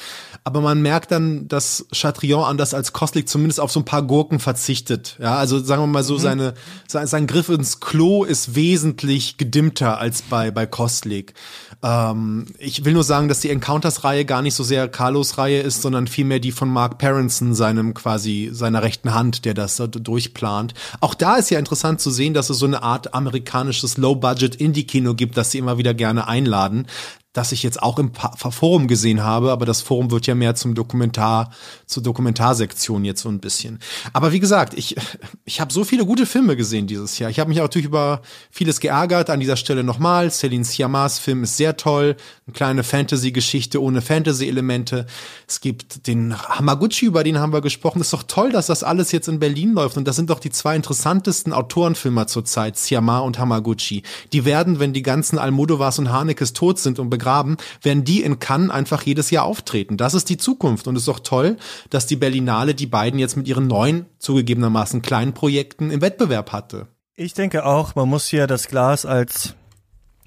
Aber man merkt dann, dass Chatrion anders als Kostlik zumindest auf so ein paar Gurken verzichtet. Ja, also sagen wir mal so, mhm. seine, sein, sein Griff ins Klo ist wesentlich gedimmter als bei, bei Kostlik. Ähm, ich will nur sagen, dass die Encounters-Reihe gar nicht so sehr Carlos Reihe ist, sondern vielmehr die von Mark Parenson, seinem quasi seiner rechten Hand, der das durchplant. Auch da ist ja interessant zu sehen, dass es so eine Art amerikanisches Low-Budget-Indie-Kino gibt, das sie immer wieder gerne einladen das ich jetzt auch im Forum gesehen habe, aber das Forum wird ja mehr zum Dokumentar, zur Dokumentarsektion jetzt so ein bisschen. Aber wie gesagt, ich, ich habe so viele gute Filme gesehen dieses Jahr. Ich habe mich natürlich über vieles geärgert. An dieser Stelle nochmal, Celine Sciammas Film ist sehr toll. Eine kleine Fantasy-Geschichte ohne Fantasy-Elemente. Es gibt den Hamaguchi, über den haben wir gesprochen. Ist doch toll, dass das alles jetzt in Berlin läuft. Und das sind doch die zwei interessantesten Autorenfilmer zurzeit, Siama und Hamaguchi. Die werden, wenn die ganzen Almodovars und Hanekes tot sind und begraben, werden die in Cannes einfach jedes Jahr auftreten. Das ist die Zukunft und es ist doch toll, dass die Berlinale die beiden jetzt mit ihren neuen, zugegebenermaßen kleinen Projekten im Wettbewerb hatte. Ich denke auch, man muss hier das Glas als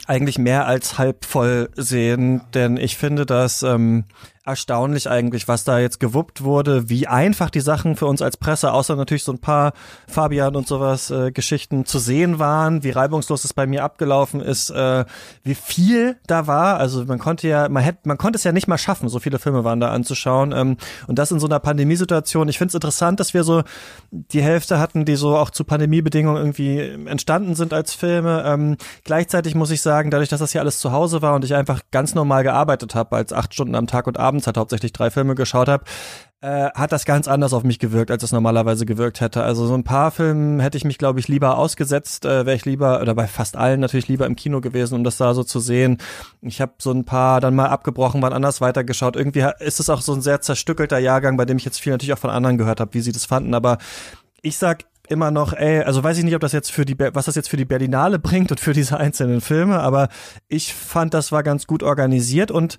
eigentlich mehr als halb voll sehen, denn ich finde, dass ähm, erstaunlich eigentlich, was da jetzt gewuppt wurde, wie einfach die Sachen für uns als Presse, außer natürlich so ein paar Fabian und sowas äh, Geschichten zu sehen waren, wie reibungslos es bei mir abgelaufen ist, äh, wie viel da war. Also man konnte ja, man hätte, man konnte es ja nicht mal schaffen, so viele Filme waren da anzuschauen. Ähm, und das in so einer Pandemiesituation. Ich finde es interessant, dass wir so die Hälfte hatten, die so auch zu Pandemiebedingungen irgendwie entstanden sind als Filme. Ähm, gleichzeitig muss ich sagen, dadurch, dass das hier alles zu Hause war und ich einfach ganz normal gearbeitet habe, als acht Stunden am Tag und Abend abends halt hauptsächlich drei Filme geschaut habe, äh, hat das ganz anders auf mich gewirkt, als es normalerweise gewirkt hätte. Also so ein paar Filmen hätte ich mich, glaube ich, lieber ausgesetzt, äh, wäre ich lieber, oder bei fast allen natürlich lieber im Kino gewesen, um das da so zu sehen. Ich habe so ein paar dann mal abgebrochen, wann anders weitergeschaut. Irgendwie ist es auch so ein sehr zerstückelter Jahrgang, bei dem ich jetzt viel natürlich auch von anderen gehört habe, wie sie das fanden. Aber ich sag immer noch, ey, also weiß ich nicht, ob das jetzt für die, was das jetzt für die Berlinale bringt und für diese einzelnen Filme, aber ich fand, das war ganz gut organisiert und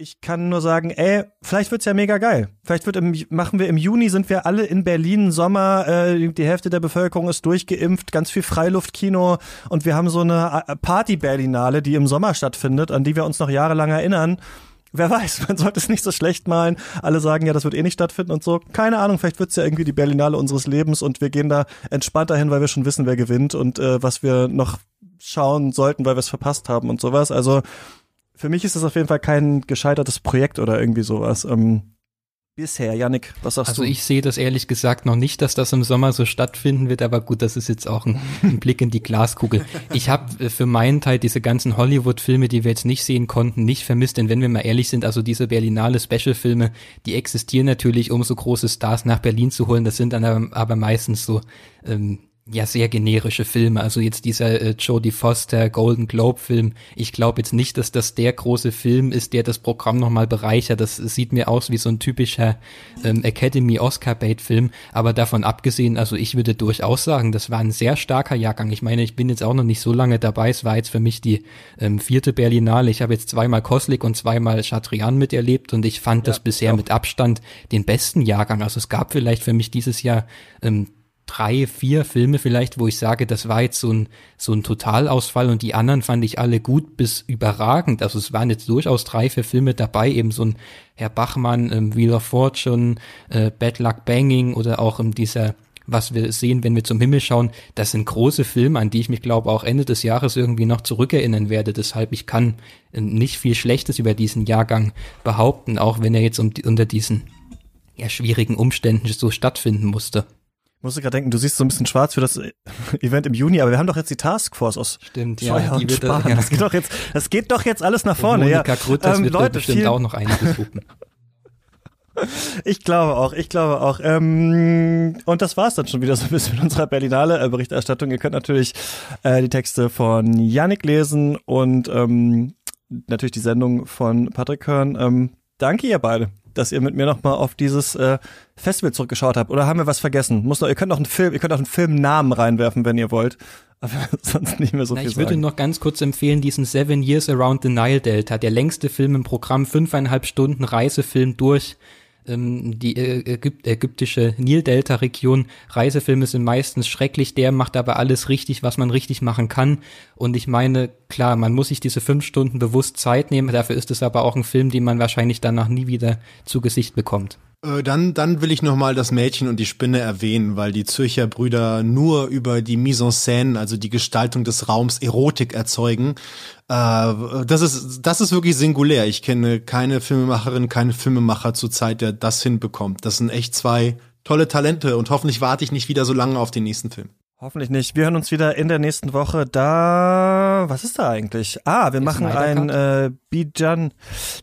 ich kann nur sagen, ey, vielleicht wird's ja mega geil. Vielleicht wird im, machen wir im Juni sind wir alle in Berlin Sommer, äh, die Hälfte der Bevölkerung ist durchgeimpft, ganz viel Freiluftkino und wir haben so eine äh, Party Berlinale, die im Sommer stattfindet, an die wir uns noch jahrelang erinnern. Wer weiß, <laughs> man sollte es nicht so schlecht malen. Alle sagen ja, das wird eh nicht stattfinden und so. Keine Ahnung, vielleicht wird's ja irgendwie die Berlinale unseres Lebens und wir gehen da entspannter hin, weil wir schon wissen, wer gewinnt und äh, was wir noch schauen sollten, weil wir es verpasst haben und sowas. Also für mich ist das auf jeden Fall kein gescheitertes Projekt oder irgendwie sowas. Ähm, bisher, Yannick, was sagst also du? Also ich sehe das ehrlich gesagt noch nicht, dass das im Sommer so stattfinden wird, aber gut, das ist jetzt auch ein, ein <laughs> Blick in die Glaskugel. Ich habe äh, für meinen Teil diese ganzen Hollywood-Filme, die wir jetzt nicht sehen konnten, nicht vermisst, denn wenn wir mal ehrlich sind, also diese Berlinale Special-Filme, die existieren natürlich, um so große Stars nach Berlin zu holen, das sind dann aber, aber meistens so ähm, ja sehr generische Filme. Also jetzt dieser äh, Jodie Foster Golden Globe Film. Ich glaube jetzt nicht, dass das der große Film ist, der das Programm nochmal bereichert. Das sieht mir aus wie so ein typischer ähm, Academy Oscar Bait Film. Aber davon abgesehen, also ich würde durchaus sagen, das war ein sehr starker Jahrgang. Ich meine, ich bin jetzt auch noch nicht so lange dabei. Es war jetzt für mich die ähm, vierte Berlinale. Ich habe jetzt zweimal Koslik und zweimal Chatrian miterlebt und ich fand ja, das bisher mit Abstand den besten Jahrgang. Also es gab vielleicht für mich dieses Jahr ähm, drei, vier Filme vielleicht, wo ich sage, das war jetzt so ein, so ein Totalausfall und die anderen fand ich alle gut bis überragend. Also es waren jetzt durchaus drei, vier Filme dabei, eben so ein Herr Bachmann, ähm, Wheel of Fortune, äh, Bad Luck Banging oder auch ähm, dieser was wir sehen, wenn wir zum Himmel schauen, das sind große Filme, an die ich mich glaube auch Ende des Jahres irgendwie noch zurückerinnern werde. Deshalb ich kann äh, nicht viel Schlechtes über diesen Jahrgang behaupten, auch wenn er jetzt um, unter diesen ja, schwierigen Umständen so stattfinden musste. Ich musste gerade denken, du siehst so ein bisschen schwarz für das <laughs> Event im Juni, aber wir haben doch jetzt die Taskforce aus Stimmt, Scheuer ja, und Spahn. Ja. Das geht doch jetzt, das geht doch jetzt alles nach vorne. Und Monika ja. Krütters ähm, wird Leute, bestimmt auch noch einiges. <laughs> Ich glaube auch, ich glaube auch. Ähm, und das war's dann schon wieder so ein bisschen mit unserer Berlinale äh, Berichterstattung. Ihr könnt natürlich äh, die Texte von Yannick lesen und ähm, natürlich die Sendung von Patrick hören. Ähm, danke ihr beide, dass ihr mit mir nochmal auf dieses äh, Festival zurückgeschaut habt. Oder haben wir was vergessen? Muss noch, ihr könnt noch einen Film, ihr könnt auch einen Filmnamen reinwerfen, wenn ihr wollt. <laughs> Aber sonst nicht mehr so Na, viel ich würde sagen. noch ganz kurz empfehlen, diesen Seven Years Around the Nile Delta, der längste Film im Programm, fünfeinhalb Stunden Reisefilm durch ähm, die äh, Ägyp ägyptische Nildelta-Region. Reisefilme sind meistens schrecklich, der macht aber alles richtig, was man richtig machen kann. Und ich meine, klar, man muss sich diese fünf Stunden bewusst Zeit nehmen, dafür ist es aber auch ein Film, den man wahrscheinlich danach nie wieder zu Gesicht bekommt. Äh, Dann, dann will ich nochmal das Mädchen und die Spinne erwähnen, weil die Zürcher Brüder nur über die Mise en scène, also die Gestaltung des Raums, Erotik erzeugen. Äh, das ist, das ist wirklich singulär. Ich kenne keine Filmemacherin, keinen Filmemacher zurzeit, der das hinbekommt. Das sind echt zwei tolle Talente und hoffentlich warte ich nicht wieder so lange auf den nächsten Film. Hoffentlich nicht. Wir hören uns wieder in der nächsten Woche. Da, was ist da eigentlich? Ah, wir Der machen ein äh, Bijan.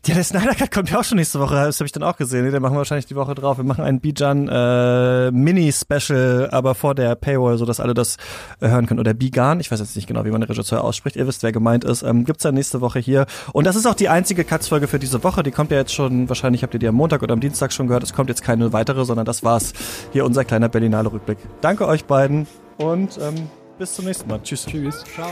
Ja, der Snyder Cut kommt ja auch schon nächste Woche. Das habe ich dann auch gesehen. Nee, Den machen wir wahrscheinlich die Woche drauf. Wir machen ein Bijan äh, Mini-Special, aber vor der Paywall, so dass alle das äh, hören können. Oder Bigan. Ich weiß jetzt nicht genau, wie man den Regisseur ausspricht. Ihr wisst, wer gemeint ist. Ähm, gibt's dann nächste Woche hier. Und das ist auch die einzige Cuts-Folge für diese Woche. Die kommt ja jetzt schon. Wahrscheinlich habt ihr die am Montag oder am Dienstag schon gehört. Es kommt jetzt keine weitere, sondern das war's. Hier unser kleiner Berlinale Rückblick. Danke euch beiden und ähm, bis zum nächsten Mal. Tschüss. Tschüss. Ciao.